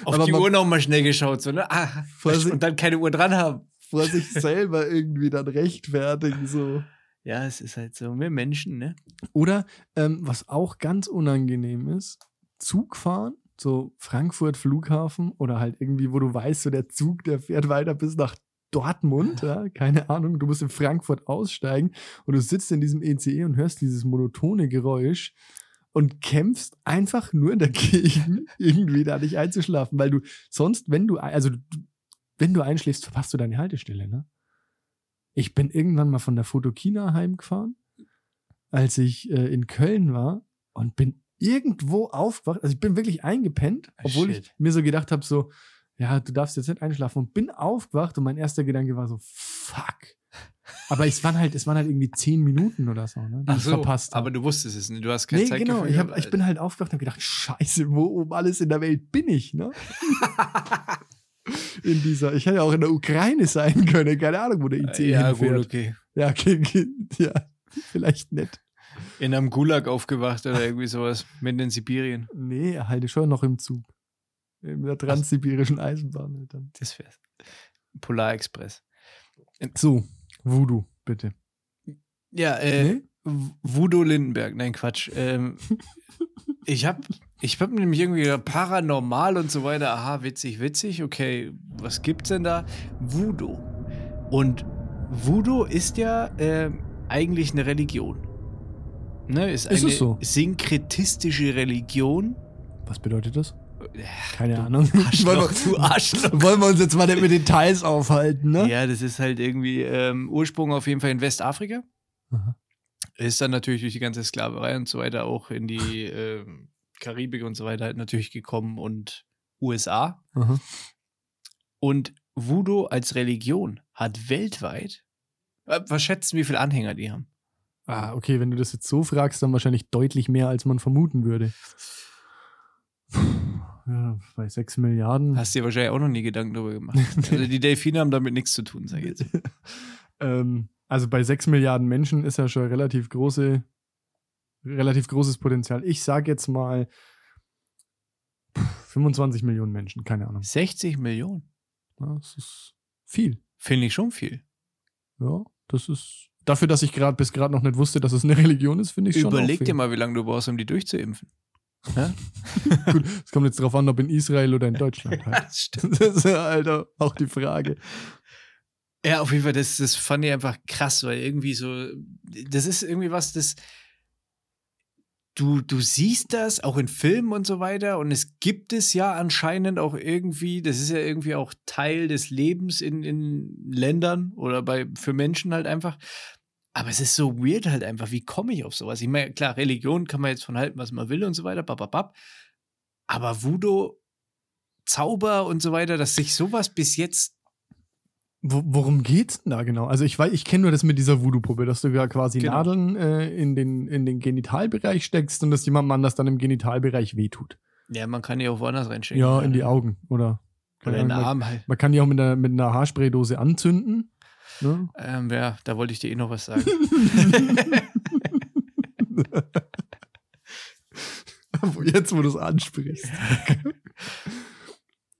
auf aber die man- Uhr noch mal schnell geschaut, so, ne? Ah, Vorsicht. und dann keine Uhr dran haben. Vor sich <laughs> selber irgendwie dann rechtfertigen, so. Ja, es ist halt so, wir Menschen, ne? Oder ähm, was auch ganz unangenehm ist, Zug fahren, so Frankfurt Flughafen oder halt irgendwie, wo du weißt, so der Zug, der fährt weiter bis nach Dortmund, ja, keine Ahnung, du musst in Frankfurt aussteigen und du sitzt in diesem ECE und hörst dieses monotone Geräusch und kämpfst einfach nur dagegen, <laughs> irgendwie da nicht einzuschlafen, weil du sonst, wenn du, also wenn du einschläfst, verpasst du deine Haltestelle, ne? Ich bin irgendwann mal von der Fotokina heimgefahren, als ich äh, in Köln war und bin irgendwo aufgewacht. Also ich bin wirklich eingepennt, Ah, obwohl shit. ich mir so gedacht habe, so, ja, du darfst jetzt nicht einschlafen und bin aufgewacht und mein erster Gedanke war so, fuck. <laughs> Aber es waren halt, es waren halt irgendwie zehn Minuten oder so, ne? Die Ach ich so, verpasst aber du wusstest es nicht. Du hast kein Nee, Zeitgefühl. genau. Ich, hab, ich bin halt aufgewacht und hab gedacht, scheiße, wo um alles in der Welt bin ich, ne? <laughs> In dieser, ich hätte ja auch in der Ukraine sein können, keine Ahnung, wo der. IC Ja, gut, hinfährt. okay. Ja, okay, okay, <laughs> ja, vielleicht nicht. In einem Gulag aufgewacht oder irgendwie sowas. Mitten in Sibirien. Nee, halte schon noch im Zug. In der transsibirischen Eisenbahn. halt dann. Das wär's. Polarexpress. So, Voodoo, bitte. Ja, äh, Nee? Voodoo Lindenberg. Nein, Quatsch. Ähm, <laughs> ich hab, ich hab nämlich irgendwie gedacht, paranormal und so weiter. Aha, witzig, witzig. Okay, was gibt's denn da? Voodoo. Und Voodoo ist ja ähm, eigentlich eine Religion. Ne, ist, Ist eine es so? synkretistische Religion. Was bedeutet das? Keine du Ahnung. Arschloch, du Arschloch. Wollen wir uns jetzt mal nicht mit Details aufhalten, ne? Ja, das ist halt irgendwie ähm, Ursprung auf jeden Fall in Westafrika. Aha. Ist dann natürlich durch die ganze Sklaverei und so weiter auch in die ähm, Karibik und so weiter halt natürlich gekommen und USA. Aha. Und Voodoo als Religion hat weltweit, äh, was schätzen, wie viele Anhänger die haben? Ah, okay, wenn du das jetzt so fragst, dann wahrscheinlich deutlich mehr, als man vermuten würde. Ja, bei 6 Milliarden. Hast dir wahrscheinlich auch noch nie Gedanken darüber gemacht. <laughs> Also die Delfine haben damit nichts zu tun, sag ich jetzt. <laughs> ähm, also bei 6 Milliarden Menschen ist ja schon relativ große, relativ großes Potenzial. Ich sage jetzt mal pff, 25 Millionen Menschen, keine Ahnung. 60 Millionen. Ja, das ist viel. Finde ich schon viel. Ja, das ist. Dafür, dass ich gerade bis gerade noch nicht wusste, dass es eine Religion ist, finde ich schon. Überleg auch viel. dir mal, wie lange du brauchst, um die durchzuimpfen. <laughs> Gut, es kommt jetzt drauf an, ob in Israel oder in Deutschland <laughs> halt. Das stimmt. Das ist ja, Alter, auch die Frage. Ja, auf jeden Fall, das, das fand ich einfach krass, weil irgendwie so, das ist irgendwie was, das, du, du siehst das auch in Filmen und so weiter und es gibt es ja anscheinend auch irgendwie, das ist ja irgendwie auch Teil des Lebens in, in Ländern oder bei, für Menschen halt einfach. Aber es ist so weird halt einfach, wie komme ich auf sowas? Ich meine, klar, Religion kann man jetzt von halten, was man will und so weiter, bababab. Aber Voodoo, Zauber und so weiter, dass sich sowas bis jetzt Wo, worum geht's denn da genau? Also ich weiß, ich kenne nur das mit dieser Voodoo-Puppe, dass du ja quasi Genau. Nadeln äh, in, den, in den Genitalbereich steckst und dass jemandem anders dann im Genitalbereich wehtut. Ja, man kann die auch woanders reinschicken. Ja, in die Augen. Oder, Oder in den Arm halt. Man kann die auch mit einer, mit einer Haarspraydose anzünden. Ne? Ähm, ja, da wollte ich dir eh noch was sagen. <laughs> Jetzt, wo du es ansprichst. <laughs>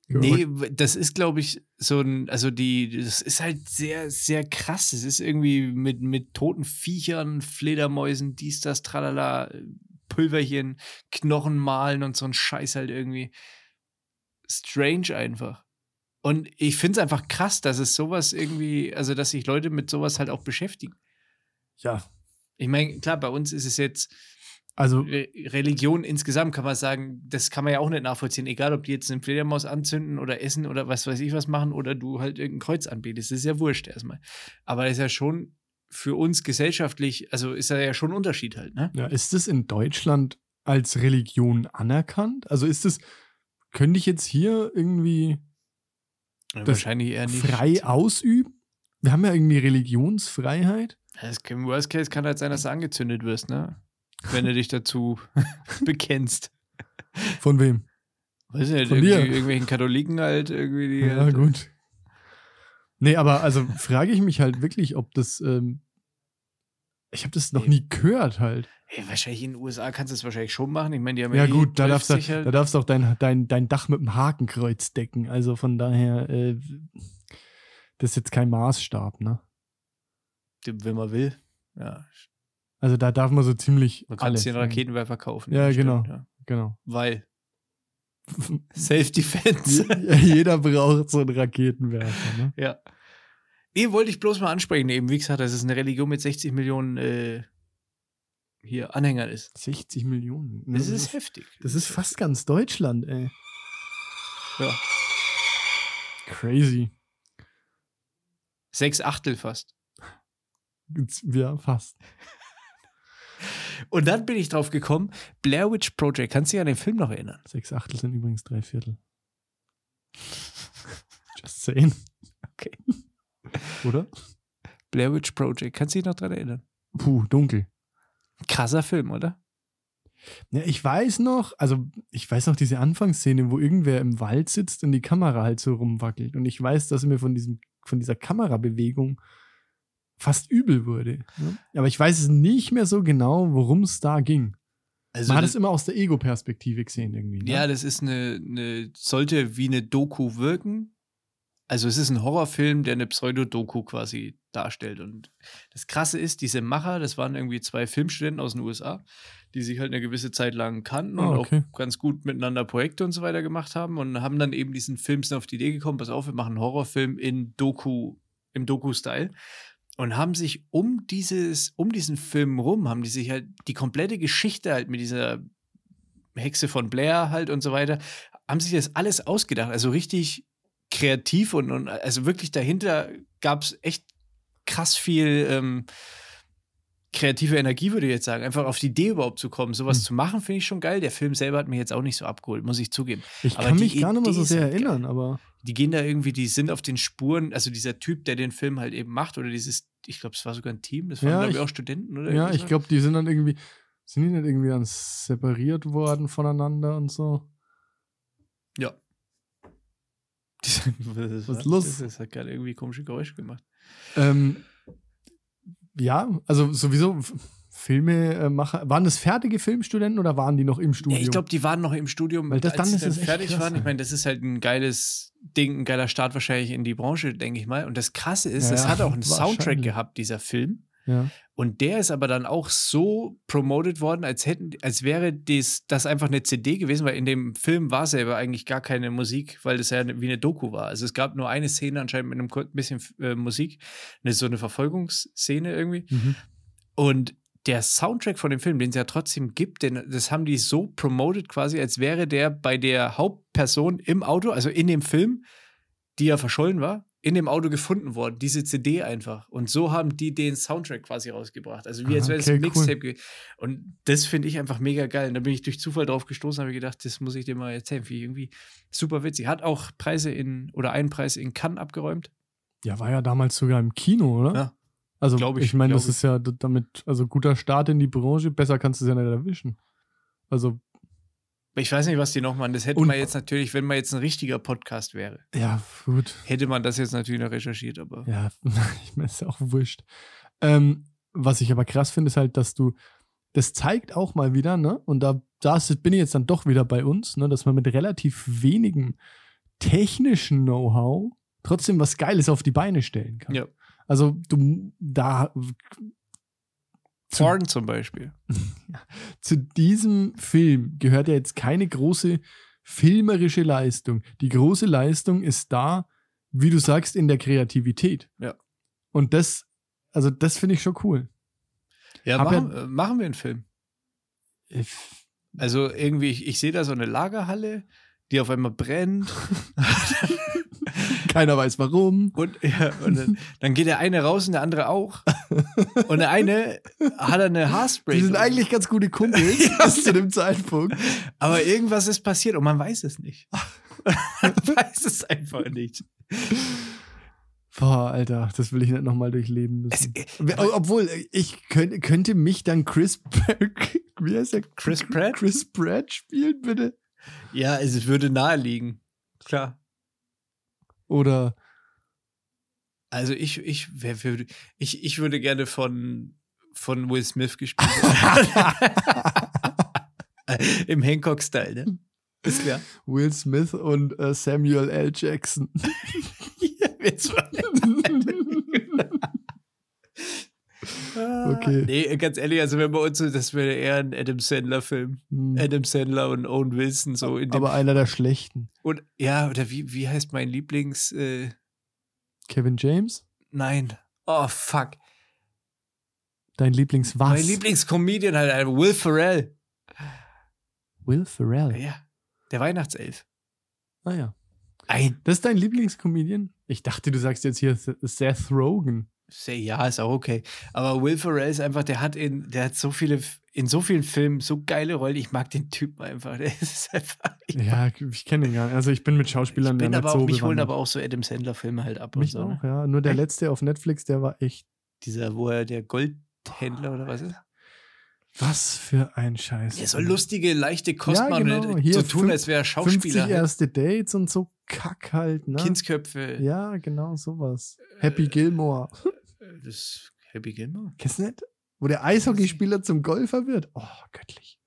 nee, das ist, glaube ich, so ein, also die, das ist halt sehr, sehr krass. Es ist irgendwie mit, mit toten Viechern, Fledermäusen, dies, das, tralala, Pulverchen, Knochen malen und so ein Scheiß halt irgendwie. Strange einfach. Und ich finde es einfach krass, dass es sowas irgendwie, also dass sich Leute mit sowas halt auch beschäftigen. Ja, Ich meine, klar, bei uns ist es jetzt, also Re Religion insgesamt kann man sagen, das kann man ja auch nicht nachvollziehen. Egal, ob die jetzt eine Fledermaus anzünden oder essen oder was weiß ich was machen oder du halt irgendein Kreuz anbetest. Das ist ja wurscht erstmal. Aber das ist ja schon für uns gesellschaftlich, also ist da ja schon ein Unterschied halt, ne? Ja, ist es in Deutschland als Religion anerkannt? Also ist es, könnte ich jetzt hier irgendwie Ja, Wahrscheinlich eher nicht. frei ausüben? Wir haben ja irgendwie Religionsfreiheit. Das kann, Worst Case kann halt sein, dass du angezündet wirst, ne? Wenn du dich dazu <laughs> bekennst. Von wem? Weiß nicht, Von dir. irgendwelchen Katholiken halt irgendwie. Die Ja, halt, gut. Nee, aber also frage ich mich halt wirklich, ob das. Ähm, ich habe das noch Nee. nie gehört halt. Ey, wahrscheinlich in den USA kannst du es wahrscheinlich schon machen. Ich meine, die haben Ja, eh gut, da darfst, du, 12 halt- da darfst du auch dein, dein, dein Dach mit dem Hakenkreuz decken. Also von daher, äh, das ist jetzt kein Maßstab, ne? wenn man will. Ja, Also da darf man so ziemlich. man kann den ne? Raketenwerfer kaufen. Ja, stimmt, genau. ja. Genau. Weil <laughs> Self-Defense. Je- Jeder braucht so einen Raketenwerfer, ne? ja. Eh, wollte ich bloß mal ansprechen, eben wie gesagt, das ist eine Religion mit 60 Millionen äh, hier Anhängern ist. 60 Millionen. Ne, Das ist heftig. das ist fast ganz Deutschland, ey. Ja. Crazy. Sechs Achtel fast. Ja, fast. Und dann bin ich drauf gekommen, Blair Witch Project. Kannst du dich an den Film noch erinnern? Sechs Achtel sind übrigens drei Viertel. <laughs> Just saying. Okay. <laughs> Oder? Blair Witch Project. Kannst du dich noch dran erinnern? Puh, dunkel. Krasser Film, oder? Ja, ich weiß noch, also ich weiß noch diese Anfangsszene, wo irgendwer im Wald sitzt und die Kamera halt so rumwackelt. Und ich weiß, dass mir von, diesem, von dieser Kamerabewegung fast übel wurde. Ne? Aber ich weiß es nicht mehr so genau, worum es da ging. Also Man hat es immer aus der Ego-Perspektive gesehen irgendwie. Ne? Ja, das ist eine, eine, sollte wie eine Doku wirken. Also es ist ein Horrorfilm, der eine Pseudo-Doku quasi darstellt. Und das Krasse ist, diese Macher, das waren irgendwie zwei Filmstudenten aus den USA, die sich halt eine gewisse Zeit lang kannten Ah, und okay. auch ganz gut miteinander Projekte und so weiter gemacht haben und haben dann eben diesen Film auf die Idee gekommen, pass auf, wir machen einen Horrorfilm in Doku, im Doku-Style. Und haben sich um dieses, um diesen Film rum, haben die sich halt die komplette Geschichte halt mit dieser Hexe von Blair halt und so weiter, haben sich das alles ausgedacht. Also richtig kreativ und, und also wirklich dahinter gab es echt krass viel ähm, kreative Energie, würde ich jetzt sagen. Einfach auf die Idee überhaupt zu kommen, sowas Hm. zu machen, finde ich schon geil. Der Film selber hat mich jetzt auch nicht so abgeholt, muss ich zugeben. ich aber kann mich gar nicht mehr so sehr halt geil. erinnern, aber Die gehen da irgendwie, die sind auf den Spuren, also dieser Typ, der den Film halt eben macht, oder dieses, ich glaube, es war sogar ein Team, das waren, Ja, glaube ich, auch Studenten, oder? ja, ich glaube, die sind dann irgendwie, sind die nicht irgendwie dann separiert worden voneinander und so? Ja. Was, Was ist los? Das hat gerade irgendwie komische Geräusche gemacht. Ähm, ja, also sowieso Filmemacher. Waren das fertige Filmstudenten oder waren die noch im Ja, Studium? ich glaube, die waren noch im Studium, Weil das- als dann sie ist es echt fertig krass, waren. Ich ja. meine, das ist halt ein geiles Ding, ein geiler Start wahrscheinlich in die Branche, denke ich mal. Und das Krasse ist, Ja, es ja, hat auch einen <laughs> Soundtrack gehabt, dieser Film. Ja. Und der ist aber dann auch so promoted worden, als hätten, als wäre dies, das einfach eine CD gewesen, weil in dem Film war selber eigentlich gar keine Musik, weil das ja wie eine Doku war. Also es gab nur eine Szene anscheinend mit einem bisschen äh, Musik, eine, so eine Verfolgungsszene irgendwie. Mhm. Und der Soundtrack von dem Film, den es ja trotzdem gibt, den, das haben die so promoted quasi, als wäre der bei der Hauptperson im Auto, also in dem Film, die ja verschollen war, in dem Auto gefunden worden, diese CD einfach. Und so haben die den Soundtrack quasi rausgebracht. Also wie Ah, als wäre das okay, ein cool. Mixtape. ge- Und das finde ich einfach mega geil. Und da bin ich durch Zufall drauf gestoßen, habe gedacht, das muss ich dir mal erzählen. Wie irgendwie super witzig. Hat auch Preise in, oder einen Preis in Cannes abgeräumt. ja, war ja damals sogar im Kino, oder? Ja. Also ich, ich, meine, das ich. ist ja damit, also guter Start in die Branche, besser kannst du es ja nicht erwischen. Also, Ich weiß nicht, was die noch machen. Das hätte Und- man jetzt natürlich, wenn man jetzt ein richtiger Podcast wäre, ja, gut. hätte man das jetzt natürlich noch recherchiert, aber. Ja, <laughs> ich meine, ist ja auch wurscht. Ähm, was ich aber krass finde, ist halt, dass du, das zeigt auch mal wieder, ne? Und da, da bin ich jetzt dann doch wieder bei uns, ne? Dass man mit relativ wenigem technischen Know-how trotzdem was Geiles auf die Beine stellen kann. Ja. Also du, da, Porn zum Beispiel. <laughs> zu diesem Film gehört ja jetzt keine große filmerische Leistung. Die große Leistung ist da, wie du sagst, in der Kreativität. Ja. Und das, also das finde ich schon cool. Ja, Hab ja- machen, äh, machen wir einen Film. Also irgendwie, ich, ich sehe da so eine Lagerhalle, die auf einmal brennt. <laughs> <laughs> Keiner weiß warum. Und, ja, und dann, dann geht der eine raus und der andere auch. Und der eine hat eine Haarspray. Die sind drin. eigentlich ganz gute Kumpels <laughs> bis zu dem Zeitpunkt. Aber irgendwas ist passiert und man weiß es nicht. man <laughs> weiß es einfach nicht. Boah, Alter, das will ich nicht nochmal durchleben müssen. Es- Ob- Obwohl, äh, ich könnte, könnte mich dann Chris wie heißt der? Chris Pratt? Chris Pratt spielen, bitte? Ja, es würde naheliegen. Klar. Oder Also ich, ich, wer würde, ich, ich würde gerne von, von Will Smith gespielt werden. <laughs> Im Hancock-Style, ne? Ist klar. Will Smith und äh, Samuel L. Jackson. <laughs> Wir zwei. Okay. Nee, ganz ehrlich, also wenn bei uns so, das wäre eher ein Adam Sandler-Film. Hm. Adam Sandler und Owen Wilson, so in dem. Aber einer der schlechten. und, ja, oder wie, wie heißt mein Lieblings, äh, Kevin James? nein. Oh, fuck. Dein Lieblingswas? Mein Lieblingscomedian halt, Will Ferrell. Will Ferrell. Ja, der Weihnachtself. Ah ja. Ein, Das ist dein Lieblingscomedian? Ich dachte, du sagst jetzt hier Seth Rogen. Ja, ist auch okay. Aber Will Ferrell ist einfach, der hat in, der hat so viele, in so vielen Filmen so geile Rollen. Ich mag den Typen einfach. <laughs> Der ist einfach. Ich, Ja, ich kenne ihn gar nicht. Also ich bin mit Schauspielern ich bin aber auch, so mich holen bewandert. aber auch so Adam Sandler-Filme halt ab Mich und so. auch, Ne? ja. Nur der letzte auf Netflix, der war echt. Dieser, wo er der Goldhändler oder was ist? Was für ein Scheiß. Der soll lustige, leichte Kost Ja, machen, genau. ne? Hier so tun, fünf- als wäre er 50 Schauspieler. halt. erste Dates und so Kack halt, ne? Kindsköpfe. Ja, genau, sowas. Happy Gilmore. <laughs> Das Happy Gilmore? Kennst du nicht? Wo der Eishockeyspieler zum Golfer wird. Oh, göttlich.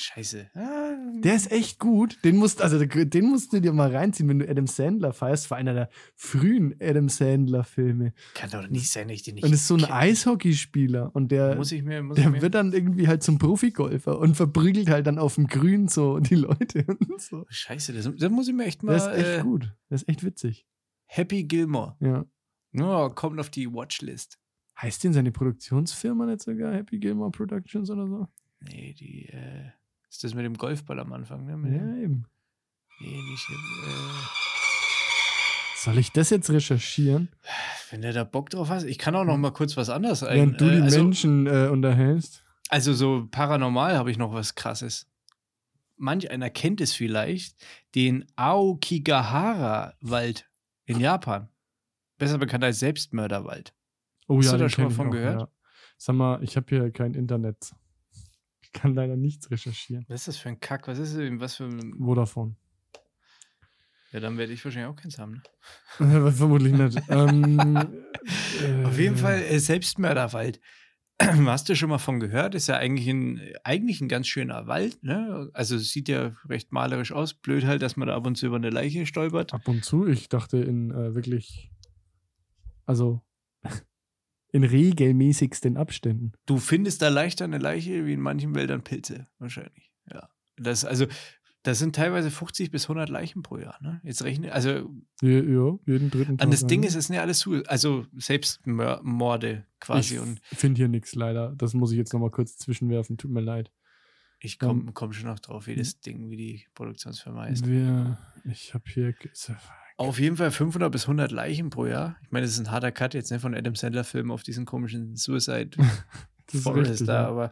Scheiße. Ah, Der ist echt gut. Den musst, also, den musst du dir mal reinziehen, wenn du Adam Sandler feierst. War einer der frühen Adam Sandler-Filme. kann doch nicht sein, dass ich den nicht Und ist so ein. Eishockeyspieler. Und der, Muss ich mir, muss ich der mir. wird dann irgendwie halt zum Profigolfer und verprügelt halt dann auf dem Grün so die Leute und so. Scheiße, das, das muss ich mir echt mal. Der ist echt äh, gut. Der ist echt witzig. Happy Gilmore. Ja. Oh, kommt auf die Watchlist. Heißt denn seine Produktionsfirma nicht sogar Happy Gilmore Productions oder so? Nee, die, äh, ist das mit dem Golfball am Anfang, ne? Mit Ja, dem, eben. nee, nicht, äh, Soll ich das jetzt recherchieren? wenn du da Bock drauf hast. Ich kann auch noch mal kurz was anderes ein. Während du die äh, also, Menschen äh, unterhältst. also so paranormal habe ich noch was krasses. Manch einer kennt es vielleicht, den Aokigahara-Wald in Japan. Besser bekannt als Selbstmörderwald. Oh Hast du da schon mal von auch, gehört? Ja. Sag mal, ich habe hier kein Internet. Ich kann leider nichts recherchieren. Was ist das für ein Kack? Was ist das? Was für ein. Vodafone. Ja, dann werde ich wahrscheinlich auch keins haben. Ne? <laughs> Vermutlich nicht. <laughs> ähm, äh, Auf jeden Fall äh, Selbstmörderwald. <clears throat> Hast du schon mal von gehört? Ist ja eigentlich ein, eigentlich ein ganz schöner Wald. Ne? Also es sieht ja recht malerisch aus. Blöd halt, dass man da ab und zu über eine Leiche stolpert. Ab und zu, ich dachte in äh, wirklich, also in regelmäßigsten Abständen. Du findest da leichter eine Leiche wie in manchen Wäldern Pilze. Wahrscheinlich. Ja. Das, also, das sind teilweise 50 bis 100 Leichen pro Jahr. Ne? Jetzt rechne, also Ja, ja jeden dritten Tag. an das Ding ist, es sind ja alles zu, also Selbstmorde quasi. ich und finde hier nichts leider. Das muss ich jetzt nochmal kurz zwischenwerfen. Tut mir leid. ich komme komm schon noch drauf, wie das Ding, wie die Produktionsfirma heißt. Wir, ich habe hier. Auf jeden Fall 500 bis 100 Leichen pro Jahr. Ich meine, das ist ein harter Cut jetzt ne, von Adam Sandler Film auf diesen komischen Suicide <laughs> Das ist Forest richtig, da. ja. Aber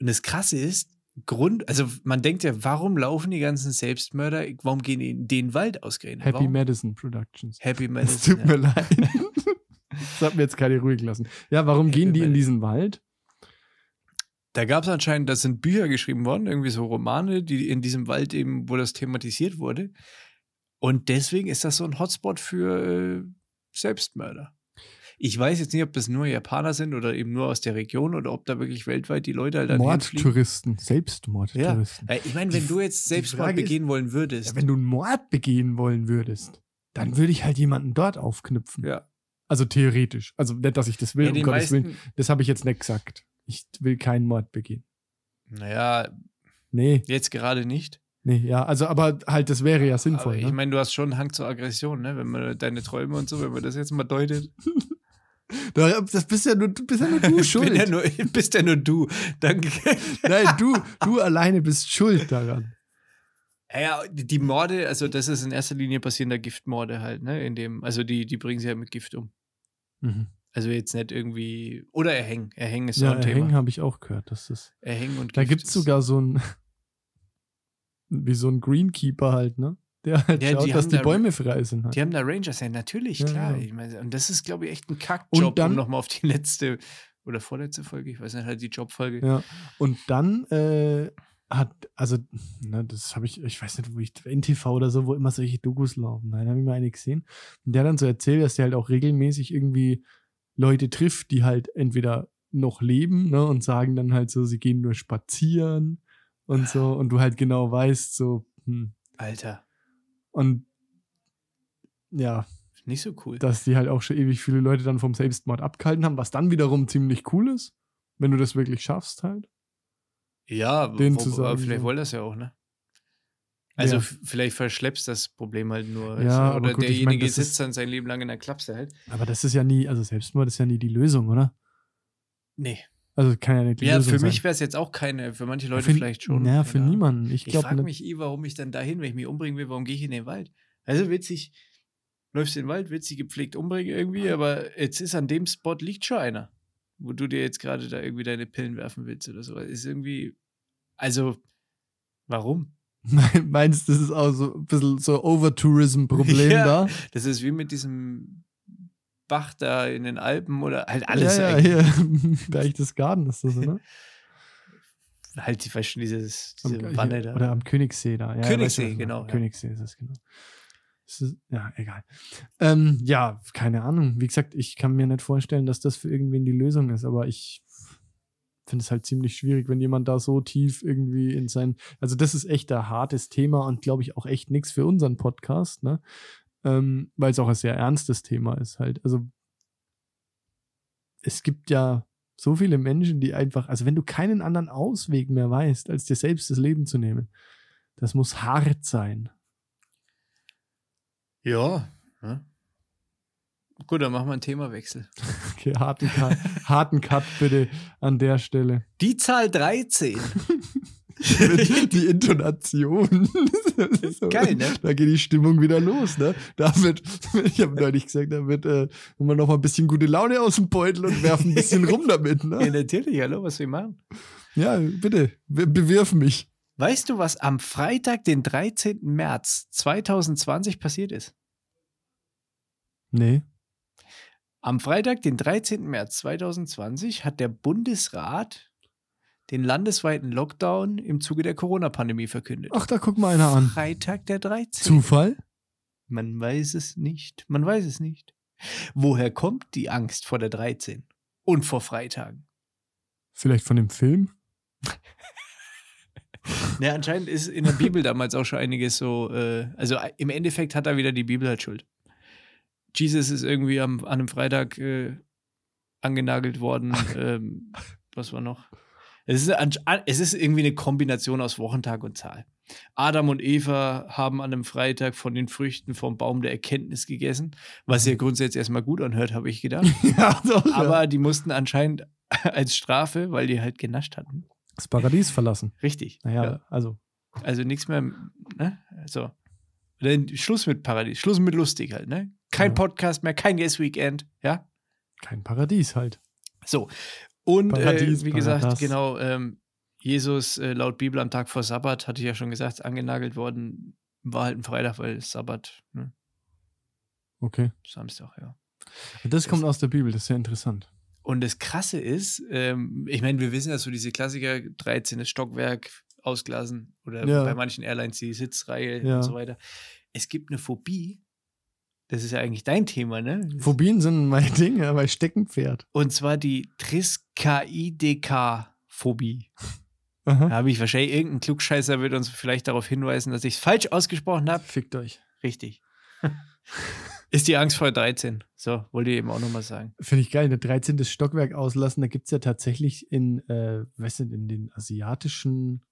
und das Krasse ist, Grund, also man denkt ja, warum laufen die ganzen Selbstmörder, warum gehen die in den Wald ausgerechnet? Happy warum? Madison Productions. Happy Es Medicine. tut mir leid. Das hat mir jetzt gerade ruhig gelassen. Ja, warum Happy gehen die in Madison. diesen Wald? Da gab es anscheinend, da sind Bücher geschrieben worden, irgendwie so Romane, die in diesem Wald eben, wo das thematisiert wurde. Und deswegen ist das so ein Hotspot für äh, Selbstmörder. Ich weiß jetzt nicht, ob das nur Japaner sind oder eben nur aus der Region oder ob da wirklich weltweit die Leute halt dann. Mordtouristen, Selbstmordtouristen. Äh, Ich meine, wenn Die- du jetzt Selbstmord Frage ist- begehen wollen würdest, Ja, wenn du einen Mord begehen wollen würdest, dann würde ich halt jemanden dort aufknüpfen. ja, Also theoretisch. Also nicht, dass ich das will, ja, um Gottes Willen. meisten, Das habe ich jetzt nicht gesagt. Ich will keinen Mord begehen. naja, Nee, jetzt gerade nicht. Nee, ja. Also, aber halt, das wäre ja sinnvoll. Aber ich ne? meine, du hast schon einen Hang zur Aggression, ne? Wenn man deine Träume und so, wenn man das jetzt mal deutet. <laughs> Da- Das bist ja nur, du bist ja nur du <laughs> bin schuld. ja nur, bist ja nur du. Danke. <laughs> Nein, du, du alleine bist schuld daran. Ja, die Morde, also das ist in erster Linie passierender Giftmorde halt, ne? In dem, also die, die bringen sie ja mit Gift um. Mhm. Also jetzt nicht irgendwie. Oder erhängen. Erhängen ist so Ja, ein Thema. Erhängen habe ich auch gehört. Das ist, Erhängen und da Gift gibt es sogar so ein, wie so ein Greenkeeper halt, ne? Der halt Ja, schaut, die dass die da- Bäume frei sind. Halt. Die haben da Rangers, ja, natürlich, Ja, klar. ja. Ich meine, und das ist, glaube ich, echt ein Kackjob, Und dann- um nochmal auf die letzte oder vorletzte Folge, ich weiß nicht, halt die Jobfolge. Ja. Und dann äh, hat, also, ne, das habe ich, ich weiß nicht, wo ich, NTV oder so, wo immer solche Dokus laufen. Nein, habe ich mal eine gesehen. Und der dann so erzählt, dass der halt auch regelmäßig irgendwie Leute trifft, die halt entweder noch leben, ne, und sagen dann halt so, sie gehen nur spazieren und so, und du halt genau weißt, so, hm. Alter, Und ja, nicht so cool. dass die halt auch schon ewig viele Leute dann vom Selbstmord abgehalten haben, was dann wiederum ziemlich cool ist, wenn du das wirklich schaffst halt. Ja, denen wo, zu aber sagen, vielleicht so. wollen das ja auch, ne? Also Ja. vielleicht verschleppst das Problem halt nur. Ja, aber oder gut, ich derjenige mein, das sitzt ist- dann sein Leben lang in der Klapse halt. Aber das ist ja nie, also Selbstmord ist ja nie die Lösung, oder? Nee. Also kann ja nicht Ja, Lösung für mich wäre es jetzt auch keine, für manche Leute für, vielleicht schon. Ja, für niemanden. Ich Ich frage nicht. mich eh, warum ich dann dahin, wenn ich mich umbringen will, warum gehe ich in den Wald? Also witzig, läufst in den Wald, willst dich gepflegt umbringen irgendwie, aber jetzt ist an dem Spot liegt schon einer, wo du dir jetzt gerade da irgendwie deine Pillen werfen willst oder so. Ist irgendwie, also, warum? <laughs> Meinst du, das ist auch so ein bisschen so Overtourism-Problem <laughs> Ja. da? Das ist wie mit diesem Bach da in den Alpen oder halt alles. ja, ja, eigentlich. hier. <laughs> Berchtesgaden ist das, oder? <laughs> Halt, ich weiß schon, dieses, Am- diese hier- Wanne da. Oder am Königssee da. Ja, Königssee, ich genau, ja. Königssee ist es, genau. Ja, egal. Ähm, ja, keine Ahnung. Wie gesagt, ich kann mir nicht vorstellen, dass das für irgendwen die Lösung ist, aber ich finde es halt ziemlich schwierig, wenn jemand da so tief irgendwie in sein. Also, das ist echt ein hartes Thema und glaube ich auch echt nichts für unseren Podcast, ne? Ähm, Weil es auch ein sehr ernstes Thema ist halt. Also, es gibt ja so viele Menschen, die einfach, also wenn du keinen anderen Ausweg mehr weißt, als dir selbst das Leben zu nehmen, das muss hart sein. Ja. ja. Gut, dann machen wir einen Themawechsel. <laughs> Okay, harten Cut, harten Cut bitte an der Stelle. Die Zahl 13. <laughs> <laughs> die Intonation. Das ist so- Geil, ne? Da geht die Stimmung wieder los, ne? Da wird, ich habe neulich gesagt, da wird äh, immer noch mal ein bisschen gute Laune aus dem Beutel und werfen ein bisschen <laughs> rum damit, ja, ne? natürlich, hallo, was wir machen. Ja, bitte, be bewirf mich. Weißt du, was am Freitag, den 13. März 2020 passiert ist? Nee. Am Freitag, den 13. März 2020, hat der Bundesrat den landesweiten Lockdown im Zuge der Corona-Pandemie verkündet. Ach, da guck mal einer an. Freitag, der 13. Zufall? Man weiß es nicht. Man weiß es nicht. Woher kommt die Angst vor der 13 und vor Freitagen? Vielleicht von dem Film? <laughs> Ja, anscheinend ist in der Bibel damals auch schon einiges so, äh, also äh, im Endeffekt hat da wieder die Bibel halt Schuld. Jesus ist irgendwie am, an einem Freitag äh, angenagelt worden. ähm, was war noch? Es ist, es ist irgendwie eine Kombination aus Wochentag und Zahl. Adam und Eva haben an einem Freitag von den Früchten vom Baum der Erkenntnis gegessen, was ja grundsätzlich erstmal gut anhört, habe ich gedacht. <laughs> ja, doch. Aber ja. die mussten anscheinend <laughs> als Strafe, weil die halt genascht hatten. Das Paradies verlassen. Richtig. Naja, Ja. also. Also nichts mehr, ne? Also. Dann Schluss mit Paradies, Schluss mit lustig halt, ne? Kein Ja. Podcast mehr, kein Yes Weekend, ja? Kein Paradies halt. So. Und Paradies, äh, wie gesagt, Paradas. genau, ähm, Jesus äh, laut Bibel am Tag vor Sabbat, hatte ich ja schon gesagt, angenagelt worden. War halt ein Freitag, weil Sabbat, ne? Okay. Samstag, ja. Das kommt aus der Bibel, das ist sehr interessant. Und das Krasse ist, ähm, ich meine, wir wissen ja so diese Klassiker, 13. Stockwerk ausglasen oder Ja. bei manchen Airlines die Sitzreihe Ja. und so weiter. Es gibt eine Phobie, das ist ja eigentlich dein Thema, ne? Phobien sind mein <laughs> Ding, ja, mein Steckenpferd. Und zwar die Triskaideka-Phobie. Da habe ich wahrscheinlich irgendein Klugscheißer wird uns vielleicht darauf hinweisen, dass ich es falsch ausgesprochen habe. Fickt euch. Richtig. <laughs> ist die Angst vor 13. So, wollte ich eben auch nochmal sagen. Finde ich geil, eine 13. Stockwerk auslassen. Da gibt es ja tatsächlich in, äh, weißt du, in den asiatischen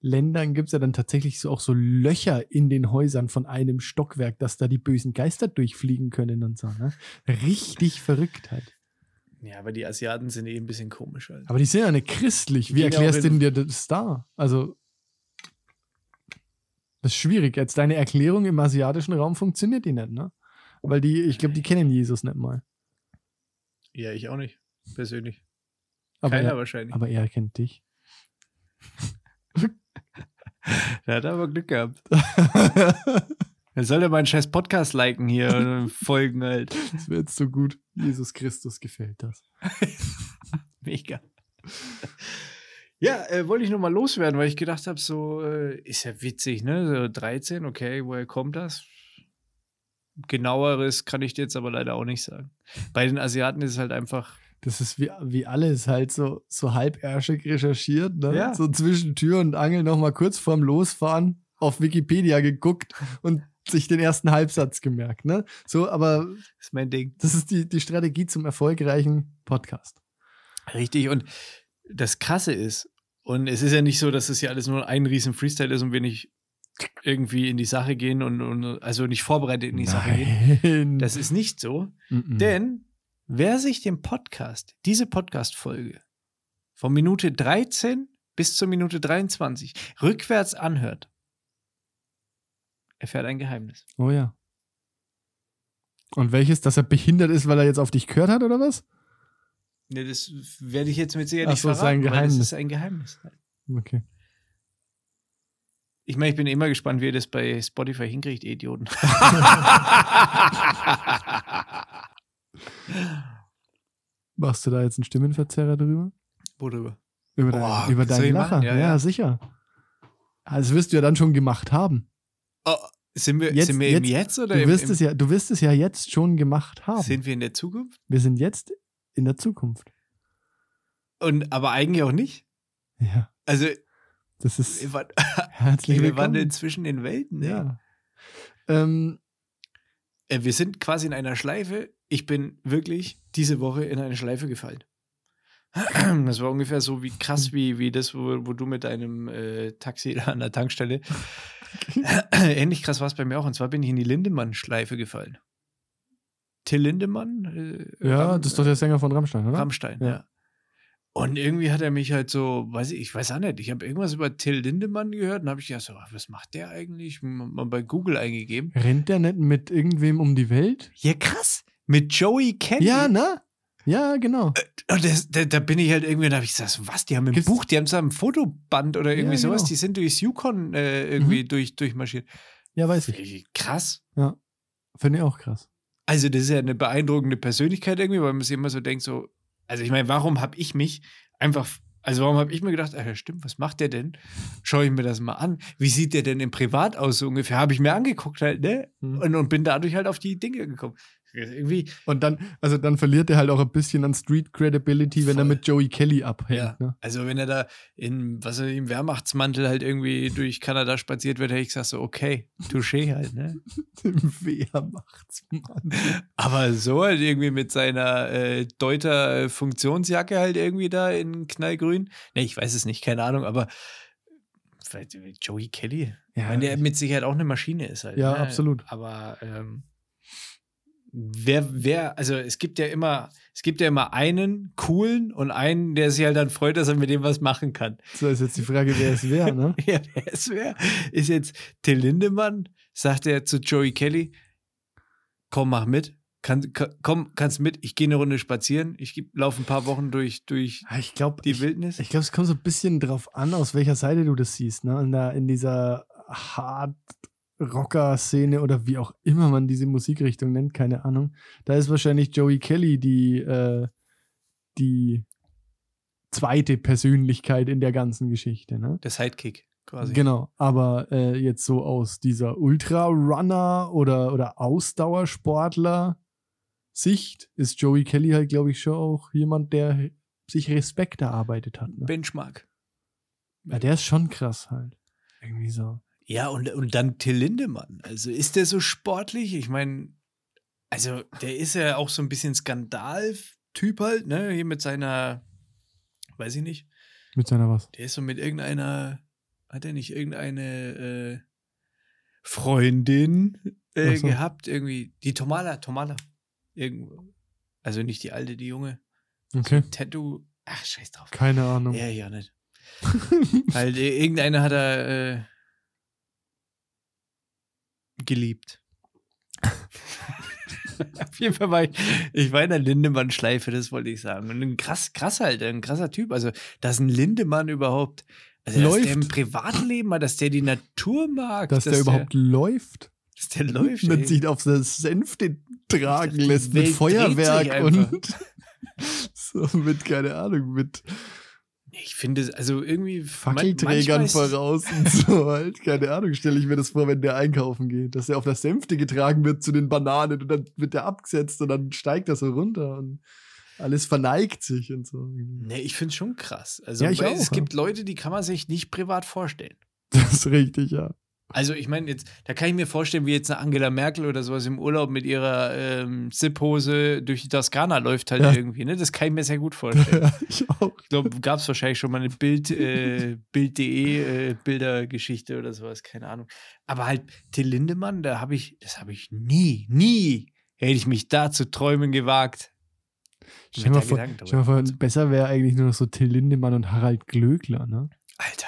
Ländern gibt es ja dann tatsächlich so auch so Löcher in den Häusern von einem Stockwerk, dass da die bösen Geister durchfliegen können und so. Ne? Richtig <laughs> verrückt halt. Ja, aber die Asiaten sind eh ein bisschen komisch. Halt. Aber die sind ja nicht christlich. Wie erklärst du denn dir das da? Also, das ist schwierig. Jetzt deine Erklärung im asiatischen Raum funktioniert die nicht, ne? Weil die, ich glaube, die kennen Jesus nicht mal. Ja, ich auch nicht, persönlich. Aber Keiner er, wahrscheinlich. aber er kennt dich. <laughs> <laughs> Der hat aber Glück gehabt. Er soll ja meinen scheiß Podcast liken hier und <laughs> folgen halt. Das wäre jetzt so gut. Jesus Christus gefällt das. <laughs> Mega. Ja, äh, wollte ich nur mal loswerden, weil ich gedacht habe, so äh, ist ja witzig, ne? So 13, okay, woher kommt das? Genaueres kann ich dir jetzt aber leider auch nicht sagen. Bei den Asiaten ist es halt einfach, Das ist wie, wie alles halt so, so halbärschig recherchiert, ne? Ja. So zwischen Tür und Angel nochmal kurz vorm Losfahren auf Wikipedia geguckt und sich den ersten Halbsatz gemerkt, ne? So, aber ist mein Ding. das ist die, die Strategie zum erfolgreichen Podcast. Richtig. Und das Krasse ist, und es ist ja nicht so, dass es ja alles nur ein riesen Freestyle ist und wir nicht irgendwie in die Sache gehen und, und also nicht vorbereitet in die Sache gehen. Nein. Das ist nicht so. Mm-mm. Denn wer sich den Podcast, diese Podcast-Folge, von Minute 13 bis zur Minute 23 rückwärts anhört, erfährt ein Geheimnis. Oh ja. Und welches, dass er behindert ist, weil er jetzt auf dich gehört hat, oder was? Ne, das werde ich jetzt mit Sicherheit nicht so, ist ein verraten, Geheimnis. das ist ein Geheimnis. Okay. Ich meine, ich bin immer gespannt, wie ihr das bei Spotify hinkriegt, Idioten. <laughs> <laughs> Machst du da jetzt einen Stimmenverzerrer drüber? Worüber? Über, Boah, dein, über soll deinen Lacher? Ja, Ja, ja. sicher. Also wirst du ja dann schon gemacht haben. Oh, sind wir, Jetzt- sind wir im jetzt- Jetzt oder Du wirst, im, es ja, du wirst es ja jetzt schon gemacht haben. sind wir in der Zukunft? Wir sind jetzt in der Zukunft. Und aber eigentlich auch nicht. Ja, Also das ist wir, waren- <laughs> herzlich wir wandeln zwischen den Welten. ey. Ja. Ähm, Äh, Wir sind quasi in einer Schleife. Ich bin wirklich diese Woche in eine Schleife gefallen. <clears throat> Das war ungefähr so wie krass wie, wie das, wo, wo du mit deinem äh, Taxi da an der Tankstelle. <laughs> <clears throat> Ähnlich krass war es bei mir auch. Und zwar bin ich in die Lindemann-Schleife gefallen. Till Lindemann? Äh, ja, Ram- das ist doch der Sänger von Rammstein, oder? Rammstein, Ja. ja. Und irgendwie hat er mich halt so, weiß ich, ich weiß auch nicht, ich habe irgendwas über Till Lindemann gehört und habe ich gedacht, so, ach, was macht der eigentlich? Mal bei Google eingegeben. Rennt der nicht mit irgendwem um die Welt? Ja, krass. Mit Joey Kenny. Ja, ne? Ja, genau. Und das, da, bin ich halt irgendwie, da habe ich gesagt, was, die haben ein Gibt's- Buch, die haben so ein Fotoband oder irgendwie Ja, sowas, genau. die sind durchs Yukon äh, irgendwie Mhm. durch, durchmarschiert. Ja, weiß ich. Krass. Finde ich auch krass. Also, das ist ja eine beeindruckende Persönlichkeit irgendwie, weil man sich immer so denkt, so, also ich meine, warum habe ich mich einfach, also warum habe ich mir gedacht, ah, ja, stimmt, was macht der denn? Schaue ich mir das mal an. Wie sieht der denn im Privat aus, so ungefähr? Habe ich mir angeguckt halt, ne? Mhm. Und, und bin dadurch halt auf die Dinge gekommen. Irgendwie, Und dann, also dann verliert er halt auch ein bisschen an Street Credibility, wenn er Voll. mit Joey Kelly abhängt. Ja. Ne? Also wenn er da in, was ich, im Wehrmachtsmantel halt irgendwie durch Kanada spaziert wird, hätte ich gesagt so, okay, touché halt, ne? <laughs> Im Wehrmachtsmann. Aber so halt irgendwie mit seiner äh, Deuter-Funktionsjacke halt irgendwie da in knallgrün. Ne, ich weiß es nicht, keine Ahnung, aber vielleicht Joey Kelly. ich Ja, meine, der mit Sicherheit auch eine Maschine ist halt. Ja, ne? absolut. Aber ähm, wer, wer, also es gibt ja immer, es gibt ja immer einen coolen und einen, der sich halt dann freut, dass er mit dem was machen kann. so ist jetzt die Frage, wer es wäre, ne? <laughs> Ja, wer es wäre, ist jetzt Till Lindemann, sagt er zu Joey Kelly, komm, mach mit. Kann, kann, komm, kannst mit, ich gehe eine Runde spazieren, ich laufe ein paar Wochen durch, durch Ja, Ich glaube, die ich, Wildnis. ich glaube, es kommt so ein bisschen drauf an, aus welcher Seite du das siehst, ne? In, der, in dieser Hard-Rocker-Szene oder wie auch immer man diese Musikrichtung nennt, keine Ahnung. Da ist wahrscheinlich Joey Kelly die, äh, die zweite Persönlichkeit in der ganzen Geschichte, ne? Der Sidekick quasi. Genau, aber äh, jetzt so aus dieser Ultra-Runner oder, oder Ausdauersportler Sicht ist Joey Kelly halt, glaube ich, schon auch jemand, der sich Respekt erarbeitet hat. Ne? Benchmark. Ja, der ist schon krass halt. Irgendwie so. Ja, und, und dann Till Lindemann. Also ist der so sportlich? Ich meine, also der ist ja auch so ein bisschen Skandaltyp halt, ne? Hier mit seiner, weiß ich nicht, Mit seiner was? der ist so mit irgendeiner, hat er nicht irgendeine äh, Freundin äh, so. gehabt? Irgendwie, die Tomala, Tomala. Irgendwo. Also nicht die alte, die junge. Okay. Tattoo. Ach, scheiß drauf. Keine Ahnung. Ja, ja, nicht. <laughs> Halt, äh, irgendeine hat er äh, geliebt. <laughs> Auf jeden Fall war ich, ich war in der Lindemann-Schleife, das wollte ich sagen. Und ein krass, krass halt, ein krasser Typ. Also, dass ein Lindemann überhaupt, also dass Läuft. der im Privatleben mal, dass der die Natur mag, Dass der überhaupt läuft. dass der läuft. Man ey. sich auf das Sänfte tragen Die lässt mit Feuerwerk und <laughs> so mit, keine Ahnung, mit Ich finde, also irgendwie. Fackelträgern voraus <laughs> und so halt. Keine Ahnung, stelle ich mir das vor, wenn der einkaufen geht. Dass er auf der Sänfte getragen wird zu den Bananen und dann wird der abgesetzt und dann steigt er so runter und alles verneigt sich und so. Nee, ich finde es schon krass. Also, Ja, ich auch, es ja. gibt Leute, die kann man sich nicht privat vorstellen. Das ist richtig, ja. Also, ich meine, jetzt, da kann ich mir vorstellen, wie jetzt eine Angela Merkel oder sowas im Urlaub mit ihrer ähm, Zip-Hose durch die Toskana läuft halt Ja. irgendwie, ne? Das kann ich mir sehr gut vorstellen. <laughs> ja ich auch. Ich glaube, gab es wahrscheinlich schon mal eine Bild, äh, Bild.de äh, Bildergeschichte oder sowas, keine Ahnung. Aber halt, Till Lindemann, da habe ich, das habe ich nie, nie hätte ich mich da zu träumen gewagt. Stell mal vor, vor besser wäre eigentlich nur noch so Till Lindemann und Harald Glöckler, ne? Alter.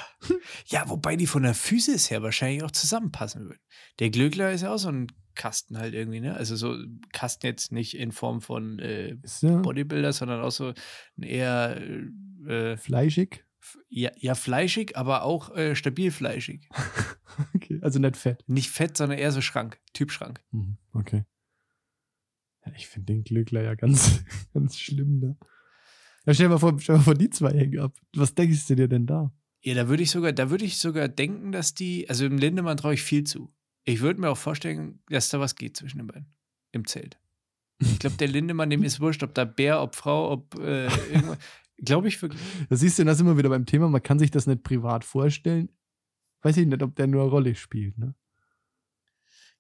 Ja, wobei die von der Physis her wahrscheinlich auch zusammenpassen würden. Der Glöckler ist ja auch so ein Kasten halt irgendwie, ne? Also so Kasten jetzt nicht in Form von äh, ja Bodybuilder, sondern auch so ein eher äh, äh, fleischig. ja, ja, fleischig, aber auch äh, stabil fleischig. <laughs> Okay, also nicht fett. Nicht fett, sondern eher so Schrank, Typ Schrank. Mhm, Okay. Ja, ich finde den Glöckler ja ganz, <laughs> ganz schlimm, ne? Ja, stell dir mal vor, stell mal vor, die zwei hängen ab. Was denkst du dir denn da? Ja, da würde ich sogar, da würde ich sogar denken, dass die, also im Lindemann traue ich viel zu. Ich würde mir auch vorstellen, dass da was geht zwischen den beiden. Im Zelt. Ich glaube, der Lindemann, dem ist wurscht, ob da Bär, ob Frau, ob äh, <laughs> irgendwas. Glaube ich wirklich. Da siehst du, da sind wir wieder beim Thema, man kann sich das nicht privat vorstellen. Weiß ich nicht, ob der nur eine Rolle spielt, ne?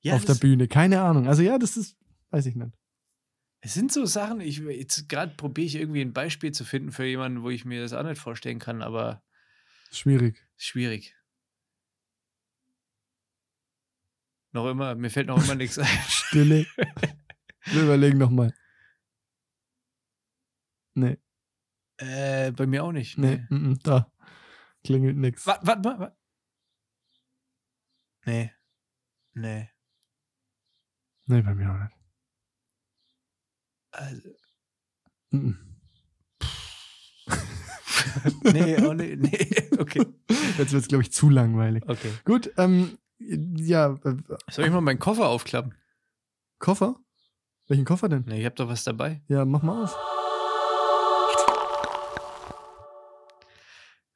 Ja, Auf der das, Bühne. Keine Ahnung. Also ja, das ist, weiß ich nicht. es sind so Sachen, ich jetzt gerade probiere ich irgendwie ein Beispiel zu finden für jemanden, wo ich mir das auch nicht vorstellen kann, aber Schwierig. schwierig. Noch immer, mir fällt noch immer nichts ein. <laughs> Stille. Wir überlegen nochmal. Nee, Äh, bei mir auch nicht. nee, Nee. mm, mm, da. Klingelt nix. Warte, warte, warte. Nee. Nee. Nee, bei mir auch nicht. Also, mm. <laughs> nee, auch nicht. Nee, <laughs> okay. Jetzt wird es, glaube ich, zu langweilig. Okay. Gut, ähm, ja, äh, Soll ich mal meinen Koffer aufklappen? Koffer? Welchen Koffer denn? Nee, ich hab doch was dabei. Ja, mach mal auf.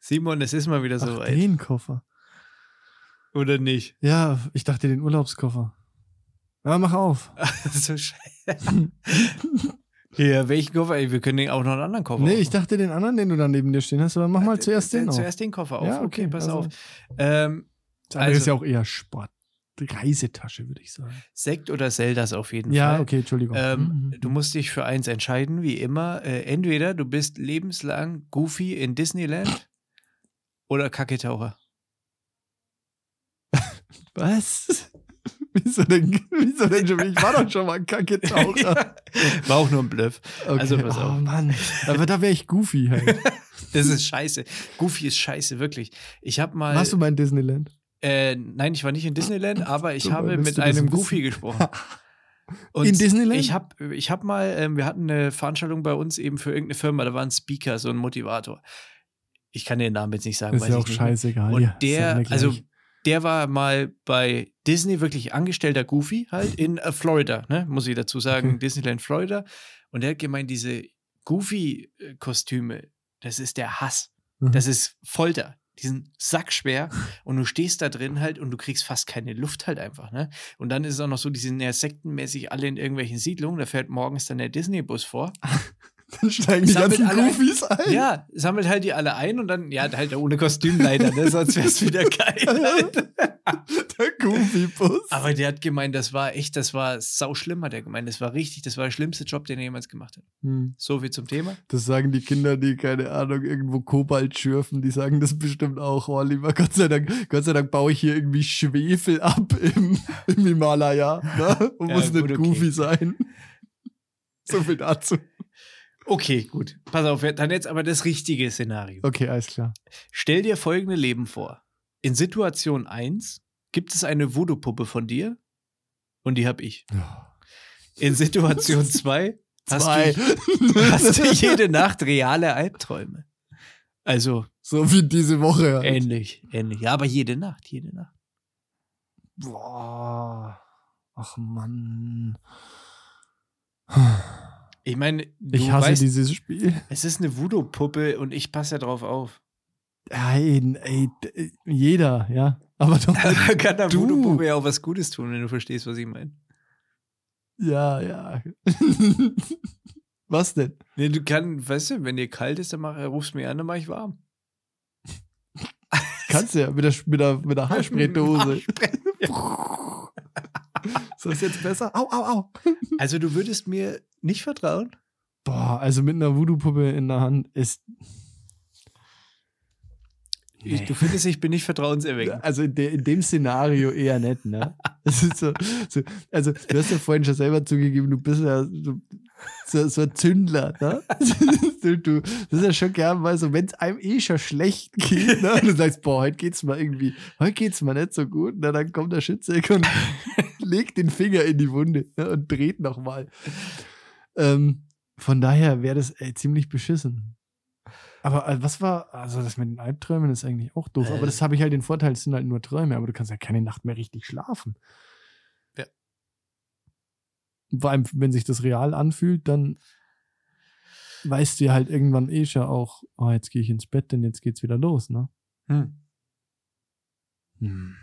Simon, es ist mal wieder Ach, soweit. den Koffer. Oder nicht? Ja, ich dachte den Urlaubskoffer. Ja, mach auf. <laughs> so scheiße. Ja, welchen Koffer? Ey, wir können den auch noch einen anderen Koffer nee, ich dachte den anderen, den du da neben dir stehen hast, aber mach mal zuerst den auf. Zuerst den Koffer auf. Ja, okay, okay, pass also- auf. Ähm, Das ist also- ja auch eher Sport. Reisetasche, würde ich sagen. Sekt oder Zeldas auf jeden Ja, Fall. okay, Entschuldigung. Ähm, Mhm. du musst dich für eins entscheiden, wie immer. Äh, entweder du bist lebenslang Goofy in Disneyland oder Kacketaucher. <laughs> Was? <laughs> wieso denn, wieso denn schon? Ich war doch schon mal ein Kacke-Taucher. <laughs> War auch nur ein Bluff. Okay. Also, pass oh auf. Mann, aber da wäre ich Goofy halt. <laughs> Das ist scheiße. Goofy ist scheiße, wirklich. Ich habe mal. Warst du mal in Disneyland? Äh, nein, ich war nicht in Disneyland, aber ich Dabei habe mit einem wissen. Goofy gesprochen. Und In Disneyland? Ich habe ich hab mal, ähm, wir hatten eine Veranstaltung bei uns eben für irgendeine Firma, da war ein Speaker, so ein Motivator. Ich kann den Namen jetzt nicht sagen, Ist ja ich auch nicht mehr. scheißegal. Und ja, ist ja der, also. Der war mal bei Disney wirklich angestellter Goofy, halt in äh, Florida, ne? muss ich dazu sagen, Okay. Disneyland Florida. Und der hat gemeint, diese Goofy-Kostüme, das ist der Hass. Mhm. Das ist Folter. Die sind sackschwer und du stehst da drin halt und du kriegst fast keine Luft halt einfach, ne? Und dann ist es auch noch so, die sind ja sektenmäßig alle in irgendwelchen Siedlungen, da fährt morgens dann der Disney-Bus vor. <laughs> Dann steigen die ganzen alle ein. Ein. Ja, sammelt halt die alle ein und dann, ja, halt ohne Kostüm leider, ne? Sonst wär's wieder geil. <laughs> Halt. Der Goofy-Bus. Aber der hat gemeint, das war echt, das war sau schlimm, hat er gemeint. Das war richtig, das war der schlimmste Job, den er jemals gemacht hat. Hm. So viel zum Thema. Das sagen die Kinder, die, keine Ahnung, irgendwo Kobalt schürfen, die sagen das bestimmt auch. Oh, lieber Gott sei Dank, Gott sei Dank baue ich hier irgendwie Schwefel ab im, im Himalaya. Ne? Und Ja, muss gut, nicht okay. goofy sein. So viel dazu. Okay, gut. Pass auf, dann jetzt aber das richtige Szenario. Okay, alles klar. Stell dir folgende Leben vor. In Situation 1 gibt es eine Voodoo-Puppe von dir und die hab ich. In Situation <laughs> 2 hast, Zwei. du, hast du jede Nacht reale Albträume. Also so wie diese Woche. Halt. ähnlich, ähnlich. Ja, aber jede Nacht, jede Nacht. Boah. Ach Mann. Ich meine, du Ich hasse weißt, dieses Spiel. es ist eine Voodoo-Puppe und ich passe ja drauf auf. Ey, ey, d- jeder, ja. Aber doch. <laughs> Da kann der. Voodoo-Puppe ja auch was Gutes tun, wenn du verstehst, was ich meine. ja, ja. <laughs> Was denn? Nee, du kannst, weißt du, wenn dir kalt ist, dann mach, rufst du mich an, dann mach ich warm. Kannst du ja mit der, mit der, mit der <laughs> Haarspraydose. Haarspray. <laughs> Ist das jetzt besser? Au, au, au. Also du würdest mir nicht vertrauen? Boah, also mit einer Voodoo-Puppe in der Hand ist. Ich, du findest, ich bin nicht vertrauenserweckend. Also in, de, in dem Szenario eher nicht, ne? So, so, also du hast ja vorhin schon selber zugegeben, du bist ja so, so, so ein Zündler, ne? <laughs> Du, du, das ist ja schon gern mal so, wenn es einem eh schon schlecht geht, ne? Und du sagst, boah, heute geht's mal irgendwie, heute geht's mal nicht so gut, ne? Dann kommt der Schütze und <laughs> legt den Finger in die Wunde ne? und dreht nochmal. Ähm, von daher wäre das ey, ziemlich beschissen. Aber äh, was war, also das mit den Albträumen ist eigentlich auch doof. Aber Äh. das habe ich halt den Vorteil, es sind halt nur Träume, aber du kannst ja keine Nacht mehr richtig schlafen. Vor allem, wenn sich das real anfühlt, dann weißt du ja halt irgendwann eh schon auch, oh, jetzt gehe ich ins Bett, denn jetzt geht's wieder los, ne? Hm. Hm.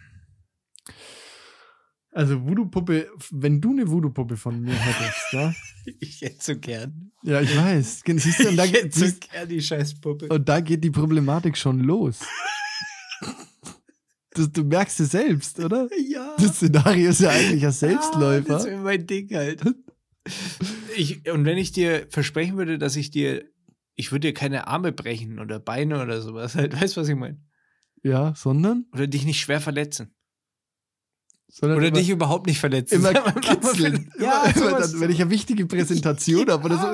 Also Voodoo-Puppe, wenn du eine Voodoo-Puppe von mir hättest, ne? <laughs> Ich hätte so gern. Ja, ich weiß. Siehst du, und, da, <laughs> ich hätte so gern die Scheißpuppe. und da geht die Problematik schon los. <laughs> Das, du merkst es selbst, oder? ja. Das Szenario ist ja eigentlich ein Ah, das Selbstläufer. wäre mein Ding halt. Ich, und wenn ich dir versprechen würde, dass ich dir, ich würde dir keine Arme brechen oder Beine oder sowas, halt, weißt du, was ich meine? Ja, sondern? Oder dich nicht schwer verletzen. Sondern Oder dich überhaupt nicht verletzen. immer <laughs> kitzeln. Ja, immer, dann, wenn ich eine wichtige Präsentation <laughs> habe oder so,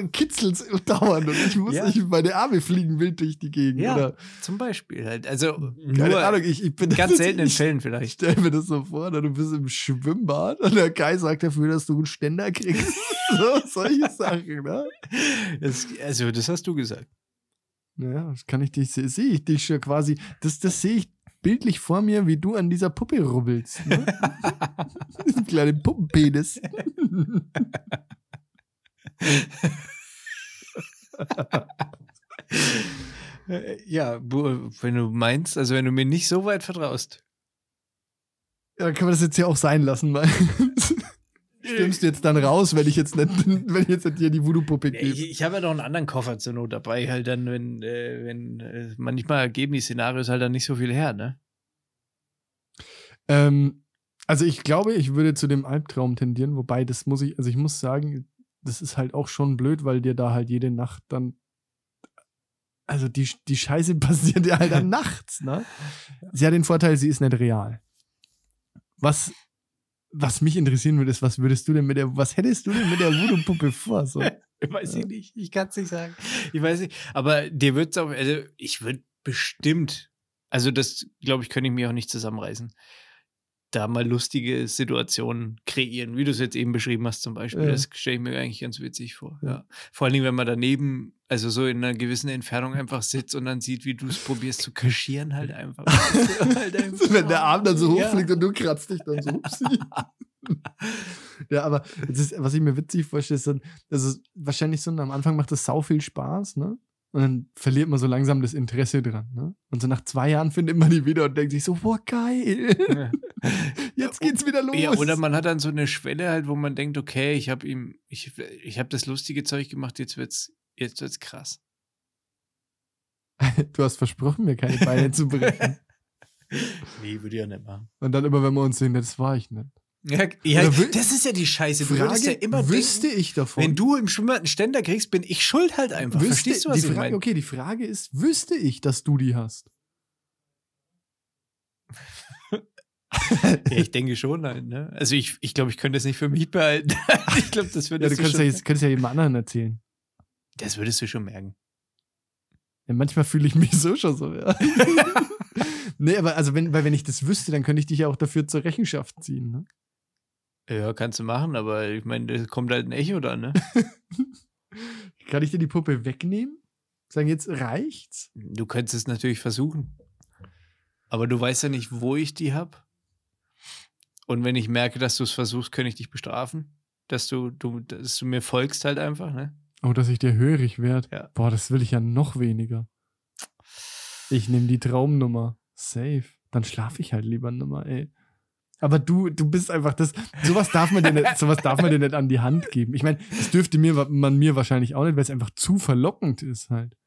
es dauernd und ich muss, Ja. ich, meine Arme fliegen wild durch die Gegend. Ja, Oder, zum Beispiel halt. Also keine Ahnung, ich, ich bin in ganz <laughs> seltenen ich, Fällen Ich vielleicht. stell mir das so vor, ne, du bist im Schwimmbad und der Kai sagt dafür, dass du einen Ständer kriegst. so, solche Sachen, ne? Das, also, das hast du gesagt. Ja, das kann ich dich, sehe seh ich dich schon quasi, das, das sehe ich bildlich vor mir, wie du an dieser Puppe rubbelst. Ne? <laughs> Kleinen Puppenpenis. <laughs> Ja, wenn du meinst, also wenn du mir nicht so weit vertraust. Ja, dann können wir das jetzt hier auch sein lassen, weil <laughs> stimmst du jetzt dann raus, wenn ich jetzt nicht, <laughs> wenn ich jetzt nicht dir die Voodoo-Puppe gebe. Ich, ich habe ja noch einen anderen Koffer zur Not dabei, halt dann, wenn, äh, wenn äh, manchmal geben die Szenarios halt dann nicht so viel her, ne? Ähm, also ich glaube, ich würde zu dem Albtraum tendieren, wobei das muss ich, also ich muss sagen, das ist halt auch schon blöd, weil dir da halt jede Nacht dann, also die, die Scheiße <laughs> passiert ja halt dann nachts, ne? Sie hat den Vorteil, sie ist nicht real. Was, was mich interessieren würde, ist, was würdest du denn mit der, was hättest du denn mit der Voodoo-Puppe vor? So? <laughs> Weiß ich nicht, ich kann es nicht sagen. Ich weiß nicht, aber dir wird es auch, also ich würde bestimmt, also das, glaube ich, könnte ich mir auch nicht zusammenreißen, da mal lustige Situationen kreieren, wie du es jetzt eben beschrieben hast zum Beispiel. Ja. Das stelle ich mir eigentlich ganz witzig vor. Ja. Ja. Vor allen Dingen, wenn man daneben, also so in einer gewissen Entfernung einfach sitzt und dann sieht, wie du es probierst zu kaschieren, halt einfach. <laughs> halt einfach. Wenn der Arm dann so Ja. hochfliegt und du kratzt dich dann so. <laughs> Ja, aber ist, was ich mir witzig vorstelle, ist dann, also wahrscheinlich so, am Anfang macht das sau viel Spaß, ne? Und dann verliert man so langsam das Interesse dran, ne? Und so nach zwei Jahren findet man die wieder und denkt sich so, boah, geil. Ja. Jetzt geht's wieder los. Ja, oder man hat dann so eine Schwelle halt, wo man denkt, okay, ich habe ihm, ich, ich habe das lustige Zeug gemacht, jetzt wird's, jetzt wird's krass. <laughs> du hast versprochen, mir keine Beine zu brechen. <laughs> Nee, würde ich ja nicht machen. Und dann immer, wenn wir uns sehen, das war ich nicht. Ja, ja das ist ja die Scheiße. Du würdest ja immer wüsste denken, ich davon. wenn du im Schwimmbad einen Ständer kriegst, bin ich schuld halt einfach. wüsste, Verstehst du, was die ich Frage, meine? Okay, die Frage ist, wüsste ich, dass du die hast? <laughs> Ja, ich denke schon halt, ne? Also ich, ich glaube, ich könnte es nicht für mich behalten. <laughs> ich glaube, das Ja, würdest du du, könntest ja, jetzt, könntest ja jemand anderen erzählen. das würdest du schon merken. Ja, manchmal fühle ich mich so schon so, ja. <laughs> nee, aber also wenn, weil wenn ich das wüsste, dann könnte ich dich ja auch dafür zur Rechenschaft ziehen, ne? Ja, kannst du machen, aber ich meine, da kommt halt ein Echo dann, ne? Kann ich dir die Puppe wegnehmen? Sagen, jetzt reicht's? Du könntest es natürlich versuchen. Aber du weißt ja nicht, wo ich die habe. Und wenn ich merke, dass du es versuchst, könnte ich dich bestrafen. Dass du, du, dass du mir folgst halt einfach, ne? Oh, dass ich dir hörig werde. Ja. Boah, das will ich ja noch weniger. Ich nehme die Traumnummer. Safe. Dann schlafe ich halt lieber nimmer, ey. Aber du, du bist einfach das. Sowas darf man dir nicht, <laughs> sowas darf man dir nicht an die Hand geben. Ich meine, das dürfte mir, man mir wahrscheinlich auch nicht, weil es einfach zu verlockend ist halt.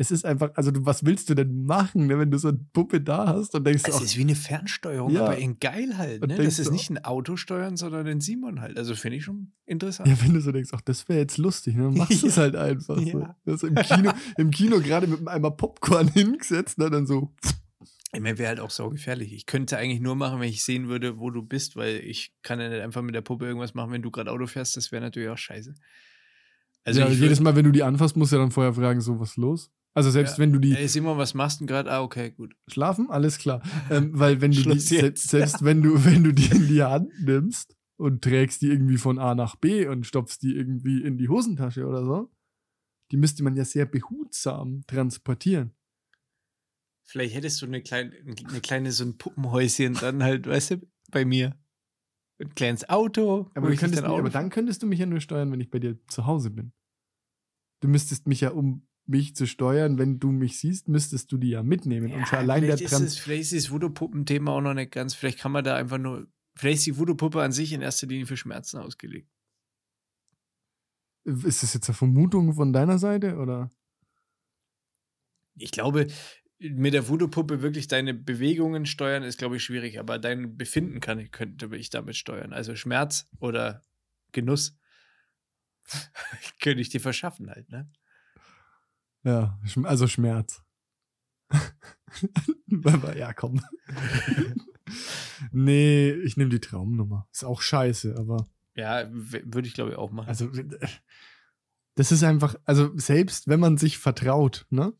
Es ist einfach, also du, was willst du denn machen, ne, wenn du so eine Puppe da hast und denkst, Es ach, ist wie eine Fernsteuerung, Ja. aber in geil halt, ne? Das ist nicht ein Auto steuern, sondern ein Simon halt. Also finde ich schon interessant. Ja, wenn du so denkst, ach, das wäre jetzt lustig, ne? dann machst du es <laughs> halt einfach. So. Ja. Das im Kino, <laughs> im Kino gerade mit einem Eimer Popcorn <laughs> hingesetzt, ne? dann so. Ich meine, wäre halt auch so gefährlich. Ich könnte eigentlich nur machen, wenn ich sehen würde, wo du bist, weil ich kann ja nicht einfach mit der Puppe irgendwas machen, wenn du gerade Auto fährst. Das wäre natürlich auch scheiße. Also ja, jedes Mal, wenn du die anfasst, musst du ja dann vorher fragen, so, was ist los? Also selbst Ja. wenn du die Ey, Simon, was machst du gerade? Ah, okay, gut. schlafen, alles klar. Ähm, weil wenn du die, selbst, selbst wenn du, wenn du die in die Hand nimmst und trägst die irgendwie von A nach B und stopfst die irgendwie in die Hosentasche oder so, die müsste man ja sehr behutsam transportieren. Vielleicht hättest du eine kleine, eine kleine so ein Puppenhäuschen dann halt, weißt du, bei mir. Ein kleines Auto. Aber, dann Auto aber dann könntest du mich ja nur steuern, wenn ich bei dir zu Hause bin. Du müsstest mich ja, um mich zu steuern, wenn du mich siehst, müsstest du die ja mitnehmen. und schon allein der vielleicht, ist Trans es, vielleicht ist das Voodoo-Puppen-Thema auch noch nicht ganz. Vielleicht kann man da einfach nur. Vielleicht ist die Voodoo-Puppe an sich in erster Linie für Schmerzen ausgelegt. Ist das jetzt eine Vermutung von deiner Seite oder? Ich glaube, mit der Voodoo-Puppe wirklich deine Bewegungen steuern, ist, glaube ich, schwierig. Aber dein Befinden kann ich, könnte ich damit steuern. Also Schmerz oder Genuss <laughs> könnte ich dir verschaffen halt, ne? Ja, also Schmerz. <laughs> Ja, komm. <laughs> nee, ich nehme die Traumnummer. Ist auch scheiße, aber Ja, würde ich, glaube ich, auch machen. also das ist einfach, also selbst wenn man sich vertraut, ne?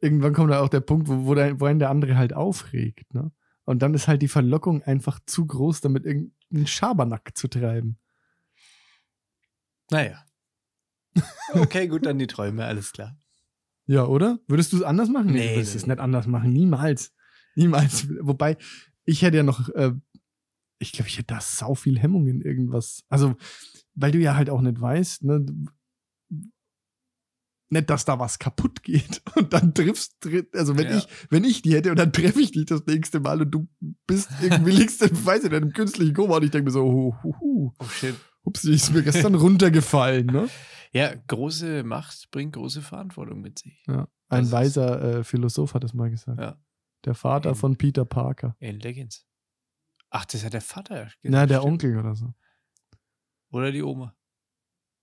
Irgendwann kommt da auch der Punkt, wo, wo, der, wo einen der andere halt aufregt, ne? Und dann ist halt die Verlockung einfach zu groß, damit irgendeinen Schabernack zu treiben. naja. <laughs> Okay, gut, dann die Träume, alles klar. Ja, oder? Würdest du es anders machen? Nee, du würdest nee, es nee. nicht anders machen. Niemals. Niemals. <laughs> Wobei, ich hätte ja noch, äh, ich glaube, ich hätte da sau viel Hemmung in irgendwas. Also, weil du ja halt auch nicht weißt, ne? Nicht, dass da was kaputt geht. <laughs> Und dann triffst, tri- also wenn Ja. ich, wenn ich die hätte und dann treffe ich dich das nächste Mal und du bist irgendwie <laughs> liegst im, weiß ich nicht, im künstlichen Koma und ich denke mir so, hu, hu, hu, Oh shit. Ups, die ist mir gestern runtergefallen, ne? <laughs> Ja, große Macht bringt große Verantwortung mit sich. Ja. Das Ein ist- weiser äh, Philosoph hat es mal gesagt. Ja. Der Vater Eben. von Peter Parker. In Legends. Ach, das hat der Vater. gesagt, Na, der stimmt. Onkel oder so. Oder die Oma.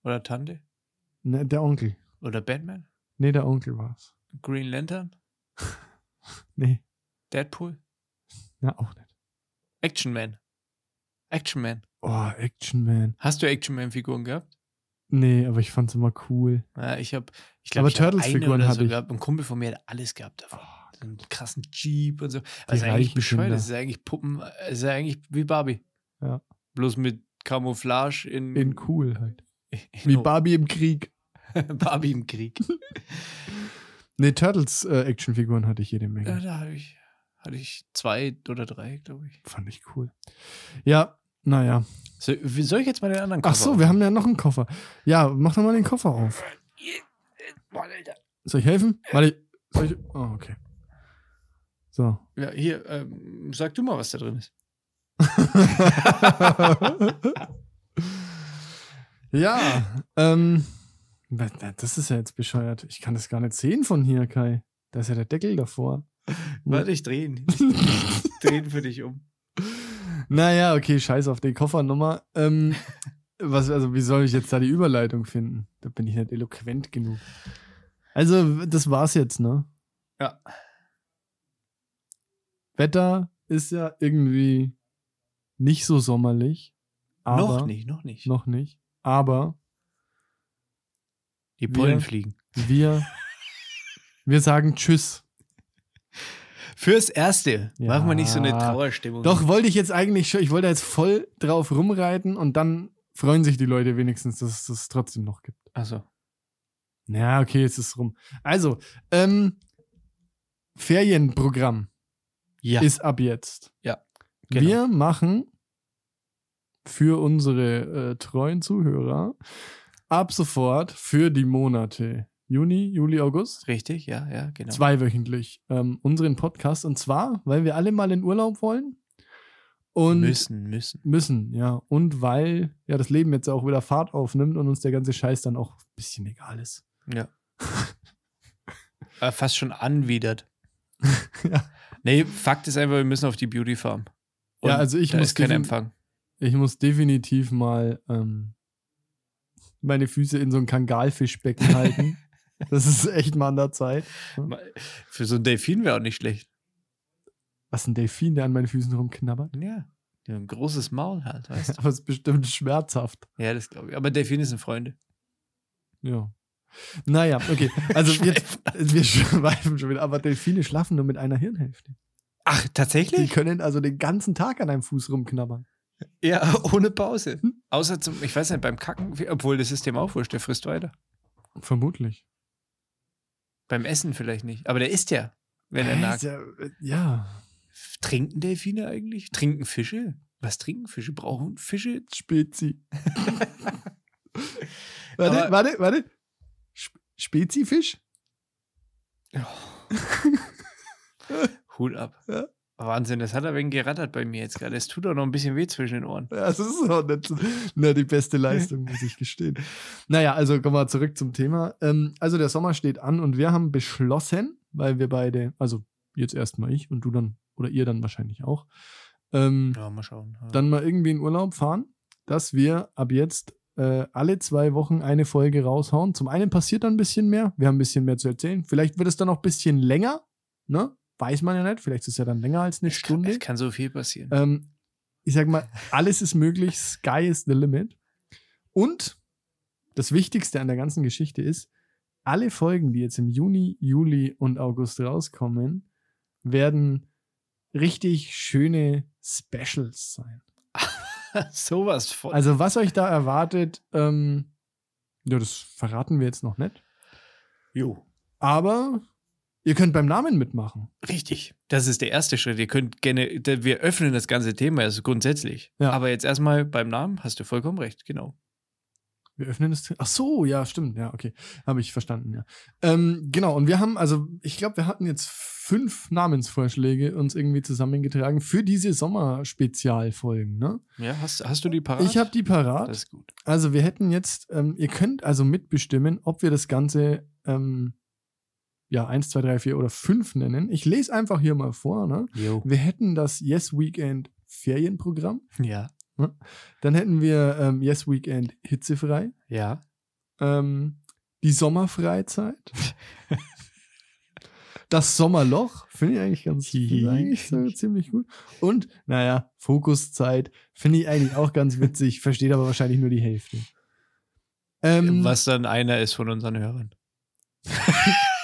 Oder Tante. Ne, der Onkel. Oder Batman. Nee, der Onkel war's. Green Lantern. <laughs> Nee, Deadpool. na auch nicht. Action Man. Action Man. Oh, Action Man. Hast du Action Man-Figuren gehabt? Nee, aber ich fand's immer cool. Ja, ich habe, ich Aber glaube, Turtles-Figuren hatte so ich. gehabt. Ein Kumpel von mir hat alles gehabt davon. Oh, So einen krassen Jeep und so. Also eigentlich bescheuert. Das ist eigentlich Puppen, es ist eigentlich wie Barbie. Ja. Bloß mit Camouflage in, in cool halt. in Wie Barbie im Krieg. <laughs> Barbie im Krieg. <laughs> Nee, Turtles äh, Actionfiguren hatte ich jede Menge. Ja, da hatte ich, hatte ich zwei oder drei, glaube ich. Fand ich cool. Ja, naja. So, wie soll ich jetzt mal den anderen Ach Koffer so, wir haben ja noch einen Koffer. Ja, mach doch mal den Koffer auf. Soll ich helfen? Warte, soll ich. Oh, okay. So. Ja, hier, ähm, sag du mal, was da drin ist. <laughs> ja, ähm, das ist ja jetzt bescheuert. Ich kann das gar nicht sehen von hier, Kai. Da ist ja der Deckel davor. Warte, ich drehe ihn. Ich drehe ihn für dich um. <laughs> Naja, okay, scheiß auf die Koffernummer. Ähm, <laughs> was, also, wie soll ich jetzt da die Überleitung finden? Da bin ich nicht eloquent genug. Also, das war's jetzt, ne? Ja. Wetter ist ja irgendwie nicht so sommerlich. Aber, noch nicht, noch nicht. Noch nicht. Aber Die Pollen Wir- fliegen. wir, wir sagen Tschüss. <laughs> Fürs Erste. Ja. Machen wir nicht so eine Trauerstimmung. Doch, wollte ich jetzt eigentlich schon, ich wollte jetzt voll drauf rumreiten und dann freuen sich die Leute wenigstens, dass es das trotzdem noch gibt. Also. Ja, okay, jetzt ist es rum. Also, ähm, Ferienprogramm Ja. ist ab jetzt. Ja, genau. Wir machen für unsere äh, treuen Zuhörer ab sofort für die Monate Juni, Juli, August Richtig, ja, ja, genau. zweiwöchentlich ähm, unseren Podcast. Und zwar, weil wir alle mal in Urlaub wollen. Und müssen, müssen. müssen, ja. Und weil ja das Leben jetzt auch wieder Fahrt aufnimmt und uns der ganze Scheiß dann auch ein bisschen egal ist. Ja. <laughs> äh, fast schon anwidert. <laughs> Ja. Nee, Fakt ist einfach, wir müssen auf die Beauty Farm. Ja, Und also ich da muss ist kein Empfang. Ich muss definitiv mal ähm, meine Füße in so ein Kangalfischbecken halten. <laughs> Das ist echt mal an der Zeit. Für so ein Delfin wäre auch nicht schlecht. Was ein Delfin, der an meinen Füßen rumknabbert? Ja. Die haben ein großes Maul halt, <laughs> weißt du? Aber es ist bestimmt schmerzhaft. ja, das glaube ich. Aber Delfine sind Freunde. Ja. Naja, okay. Also <laughs> jetzt, wir schweifen schon wieder, aber Delfine schlafen nur mit einer Hirnhälfte. Ach, Die tatsächlich? können also den ganzen Tag an einem Fuß rumknabbern. Ja, <laughs> ohne Pause. Außer zum, ich weiß nicht, beim Kacken, obwohl das ist dem auch wurscht, der frisst weiter. Vermutlich. Beim Essen vielleicht nicht. Aber der isst ja, wenn er nagt. Ja, äh, ja, Trinken Delfine eigentlich? Trinken Fische? Was trinken Fische? Brauchen Fische? Spezi. <laughs> warte, Aber- warte, warte. Sp Spezifisch? <laughs> Hut ab. Ja. Wahnsinn, das hat er wegen gerattert bei mir jetzt gerade. Es tut auch noch ein bisschen weh zwischen den Ohren. Ja, das ist auch nicht, nicht die beste Leistung, muss ich gestehen. <laughs> Naja, also kommen wir zurück zum Thema. Ähm, also der Sommer steht an und wir haben beschlossen, weil wir beide, also jetzt erstmal ich und du dann, oder ihr dann wahrscheinlich auch, ähm, Ja, mal schauen. Ja. dann mal irgendwie in Urlaub fahren, dass wir ab jetzt äh, alle zwei Wochen eine Folge raushauen. Zum einen passiert dann ein bisschen mehr, wir haben ein bisschen mehr zu erzählen. Vielleicht wird es dann noch ein bisschen länger, ne? Weiß man ja nicht. Vielleicht ist es ja dann länger als eine es, kann, Stunde. es kann so viel passieren. Ähm, ich sag mal, alles ist möglich, Sky is the limit. Und das Wichtigste an der ganzen Geschichte ist, alle Folgen, die jetzt im Juni, Juli und August rauskommen, werden richtig schöne Specials sein. <laughs> Sowas von. Also, was euch da erwartet, ähm, ja, das verraten wir jetzt noch nicht. jo. Aber ihr könnt beim Namen mitmachen. Richtig. Das ist der erste Schritt. Ihr könnt gerne, wir öffnen das ganze Thema, also grundsätzlich. Ja. Aber jetzt erstmal beim Namen hast du vollkommen recht, genau. Wir öffnen das. Ach so, ja, stimmt. Ja, okay. Habe ich verstanden, ja. Ähm, genau, und wir haben, also, ich glaube, wir hatten jetzt fünf Namensvorschläge uns irgendwie zusammengetragen für diese Sommerspezialfolgen, ne? Ja, hast, hast du die parat? Ich habe die parat. Das ist gut. Also, wir hätten jetzt, ähm, ihr könnt also mitbestimmen, ob wir das Ganze, ähm, ja, eins, zwei, drei, vier oder fünf nennen. Ich lese einfach hier mal vor, ne? Wir hätten das Yes Weekend Ferienprogramm. Ja. Dann hätten wir ähm, Yes Weekend hitzefrei. Ja. Ähm, die Sommerfreizeit. <laughs> das Sommerloch finde ich eigentlich ganz eigentlich so ziemlich gut. Und, naja, Fokuszeit finde ich eigentlich auch ganz witzig, <laughs> versteht aber wahrscheinlich nur die Hälfte. Ähm, Was dann einer ist von unseren Hörern. <laughs>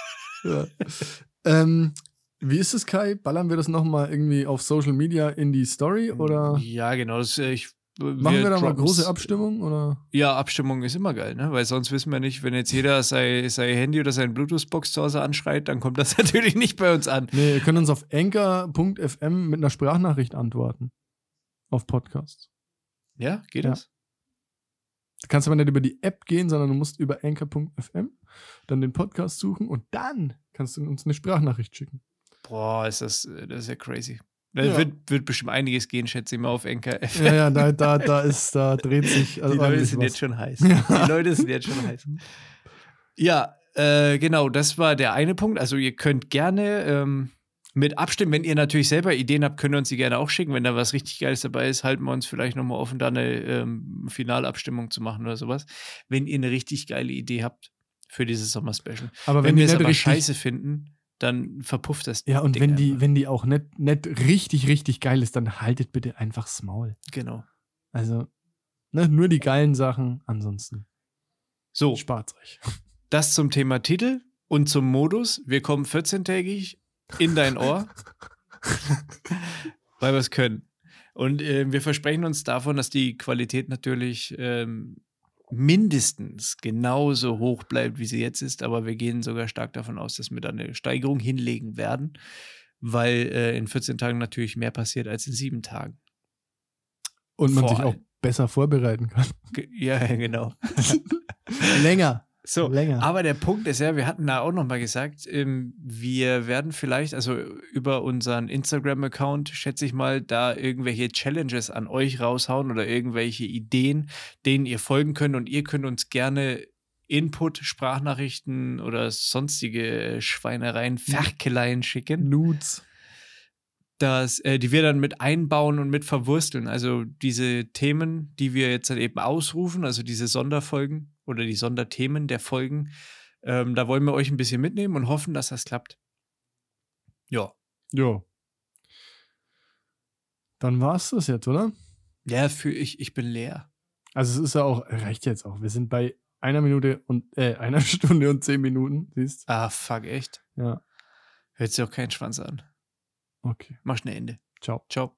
Ja. <laughs> ähm, wie ist es, Kai? Ballern wir das nochmal irgendwie auf Social Media in die Story oder Ja, genau. Das, äh, ich, machen wir, da mal große Abstimmung? Oder? Ja, Abstimmung ist immer geil, ne? Weil sonst wissen wir nicht, wenn jetzt jeder sein, sein Handy oder sein Bluetooth-Box zu Hause anschreit, dann kommt das <laughs> natürlich nicht bei uns an. Nee, ihr könnt uns auf anchor.fm mit einer Sprachnachricht antworten. Auf Podcasts. Ja, geht Ja. das? Du kannst aber nicht über die App gehen, sondern du musst über anchor.fm dann den Podcast suchen und dann kannst du uns eine Sprachnachricht schicken. Boah, ist das, das ist ja crazy. Da Ja. wird, wird bestimmt einiges gehen, schätze ich mal, auf Enker. Ja, ja, da, da, da ist, da dreht sich also Die Leute sind was. jetzt schon heiß. Ja. <laughs> Die Leute sind jetzt schon heiß. Ja, äh, genau, das war der eine Punkt. Also ihr könnt gerne ähm, mit abstimmen. Wenn ihr natürlich selber Ideen habt, könnt ihr uns die gerne auch schicken. Wenn da was richtig Geiles dabei ist, halten wir uns vielleicht nochmal offen, da eine ähm, Finalabstimmung zu machen oder sowas. Wenn ihr eine richtig geile Idee habt für dieses Sommer-Special. Aber Wenn, wenn, wir die es aber scheiße finden, dann verpufft das. Ja, und Ding wenn die, einfach. wenn die auch nicht, nicht richtig, richtig geil ist, dann haltet bitte einfach Maul. Genau. Also, ne, nur die geilen Sachen, ansonsten So, spart's euch. das zum Thema Titel und zum Modus. Wir kommen 14-tägig in dein Ohr, <laughs> weil wir es können. Und äh, wir versprechen uns davon, dass die Qualität natürlich ähm, mindestens genauso hoch bleibt, wie sie jetzt ist. Aber wir gehen sogar stark davon aus, dass wir da eine Steigerung hinlegen werden, weil äh, in 14 Tagen natürlich mehr passiert als in sieben Tagen. Und man Vor sich auch besser vorbereiten kann. Ja, <laughs> genau. <laughs> Länger. So, Länger. aber der Punkt ist ja, wir hatten da auch noch mal gesagt, ähm, wir werden vielleicht, also über unseren Instagram-Account, schätze ich mal, da irgendwelche Challenges an euch raushauen oder irgendwelche Ideen, denen ihr folgen könnt und ihr könnt uns gerne Input, Sprachnachrichten oder sonstige Schweinereien, Ferkeleien schicken Nudes. dass, äh, die wir dann mit einbauen und mit verwursteln. Also diese Themen, die wir jetzt dann eben ausrufen, also diese Sonderfolgen oder die Sonderthemen der Folgen, ähm, da wollen wir euch ein bisschen mitnehmen und hoffen, dass das klappt. Ja. Ja. Dann war's das jetzt, oder? Ja, für ich, ich bin leer. Also es ist ja auch, reicht jetzt auch. Wir sind bei einer Minute und, äh, <laughs> einer Stunde und zehn Minuten, siehst Ah, fuck, echt. Ja, Hört sich auch keinen Schwanz an. okay. Mach schnell Ende. Ciao. Ciao.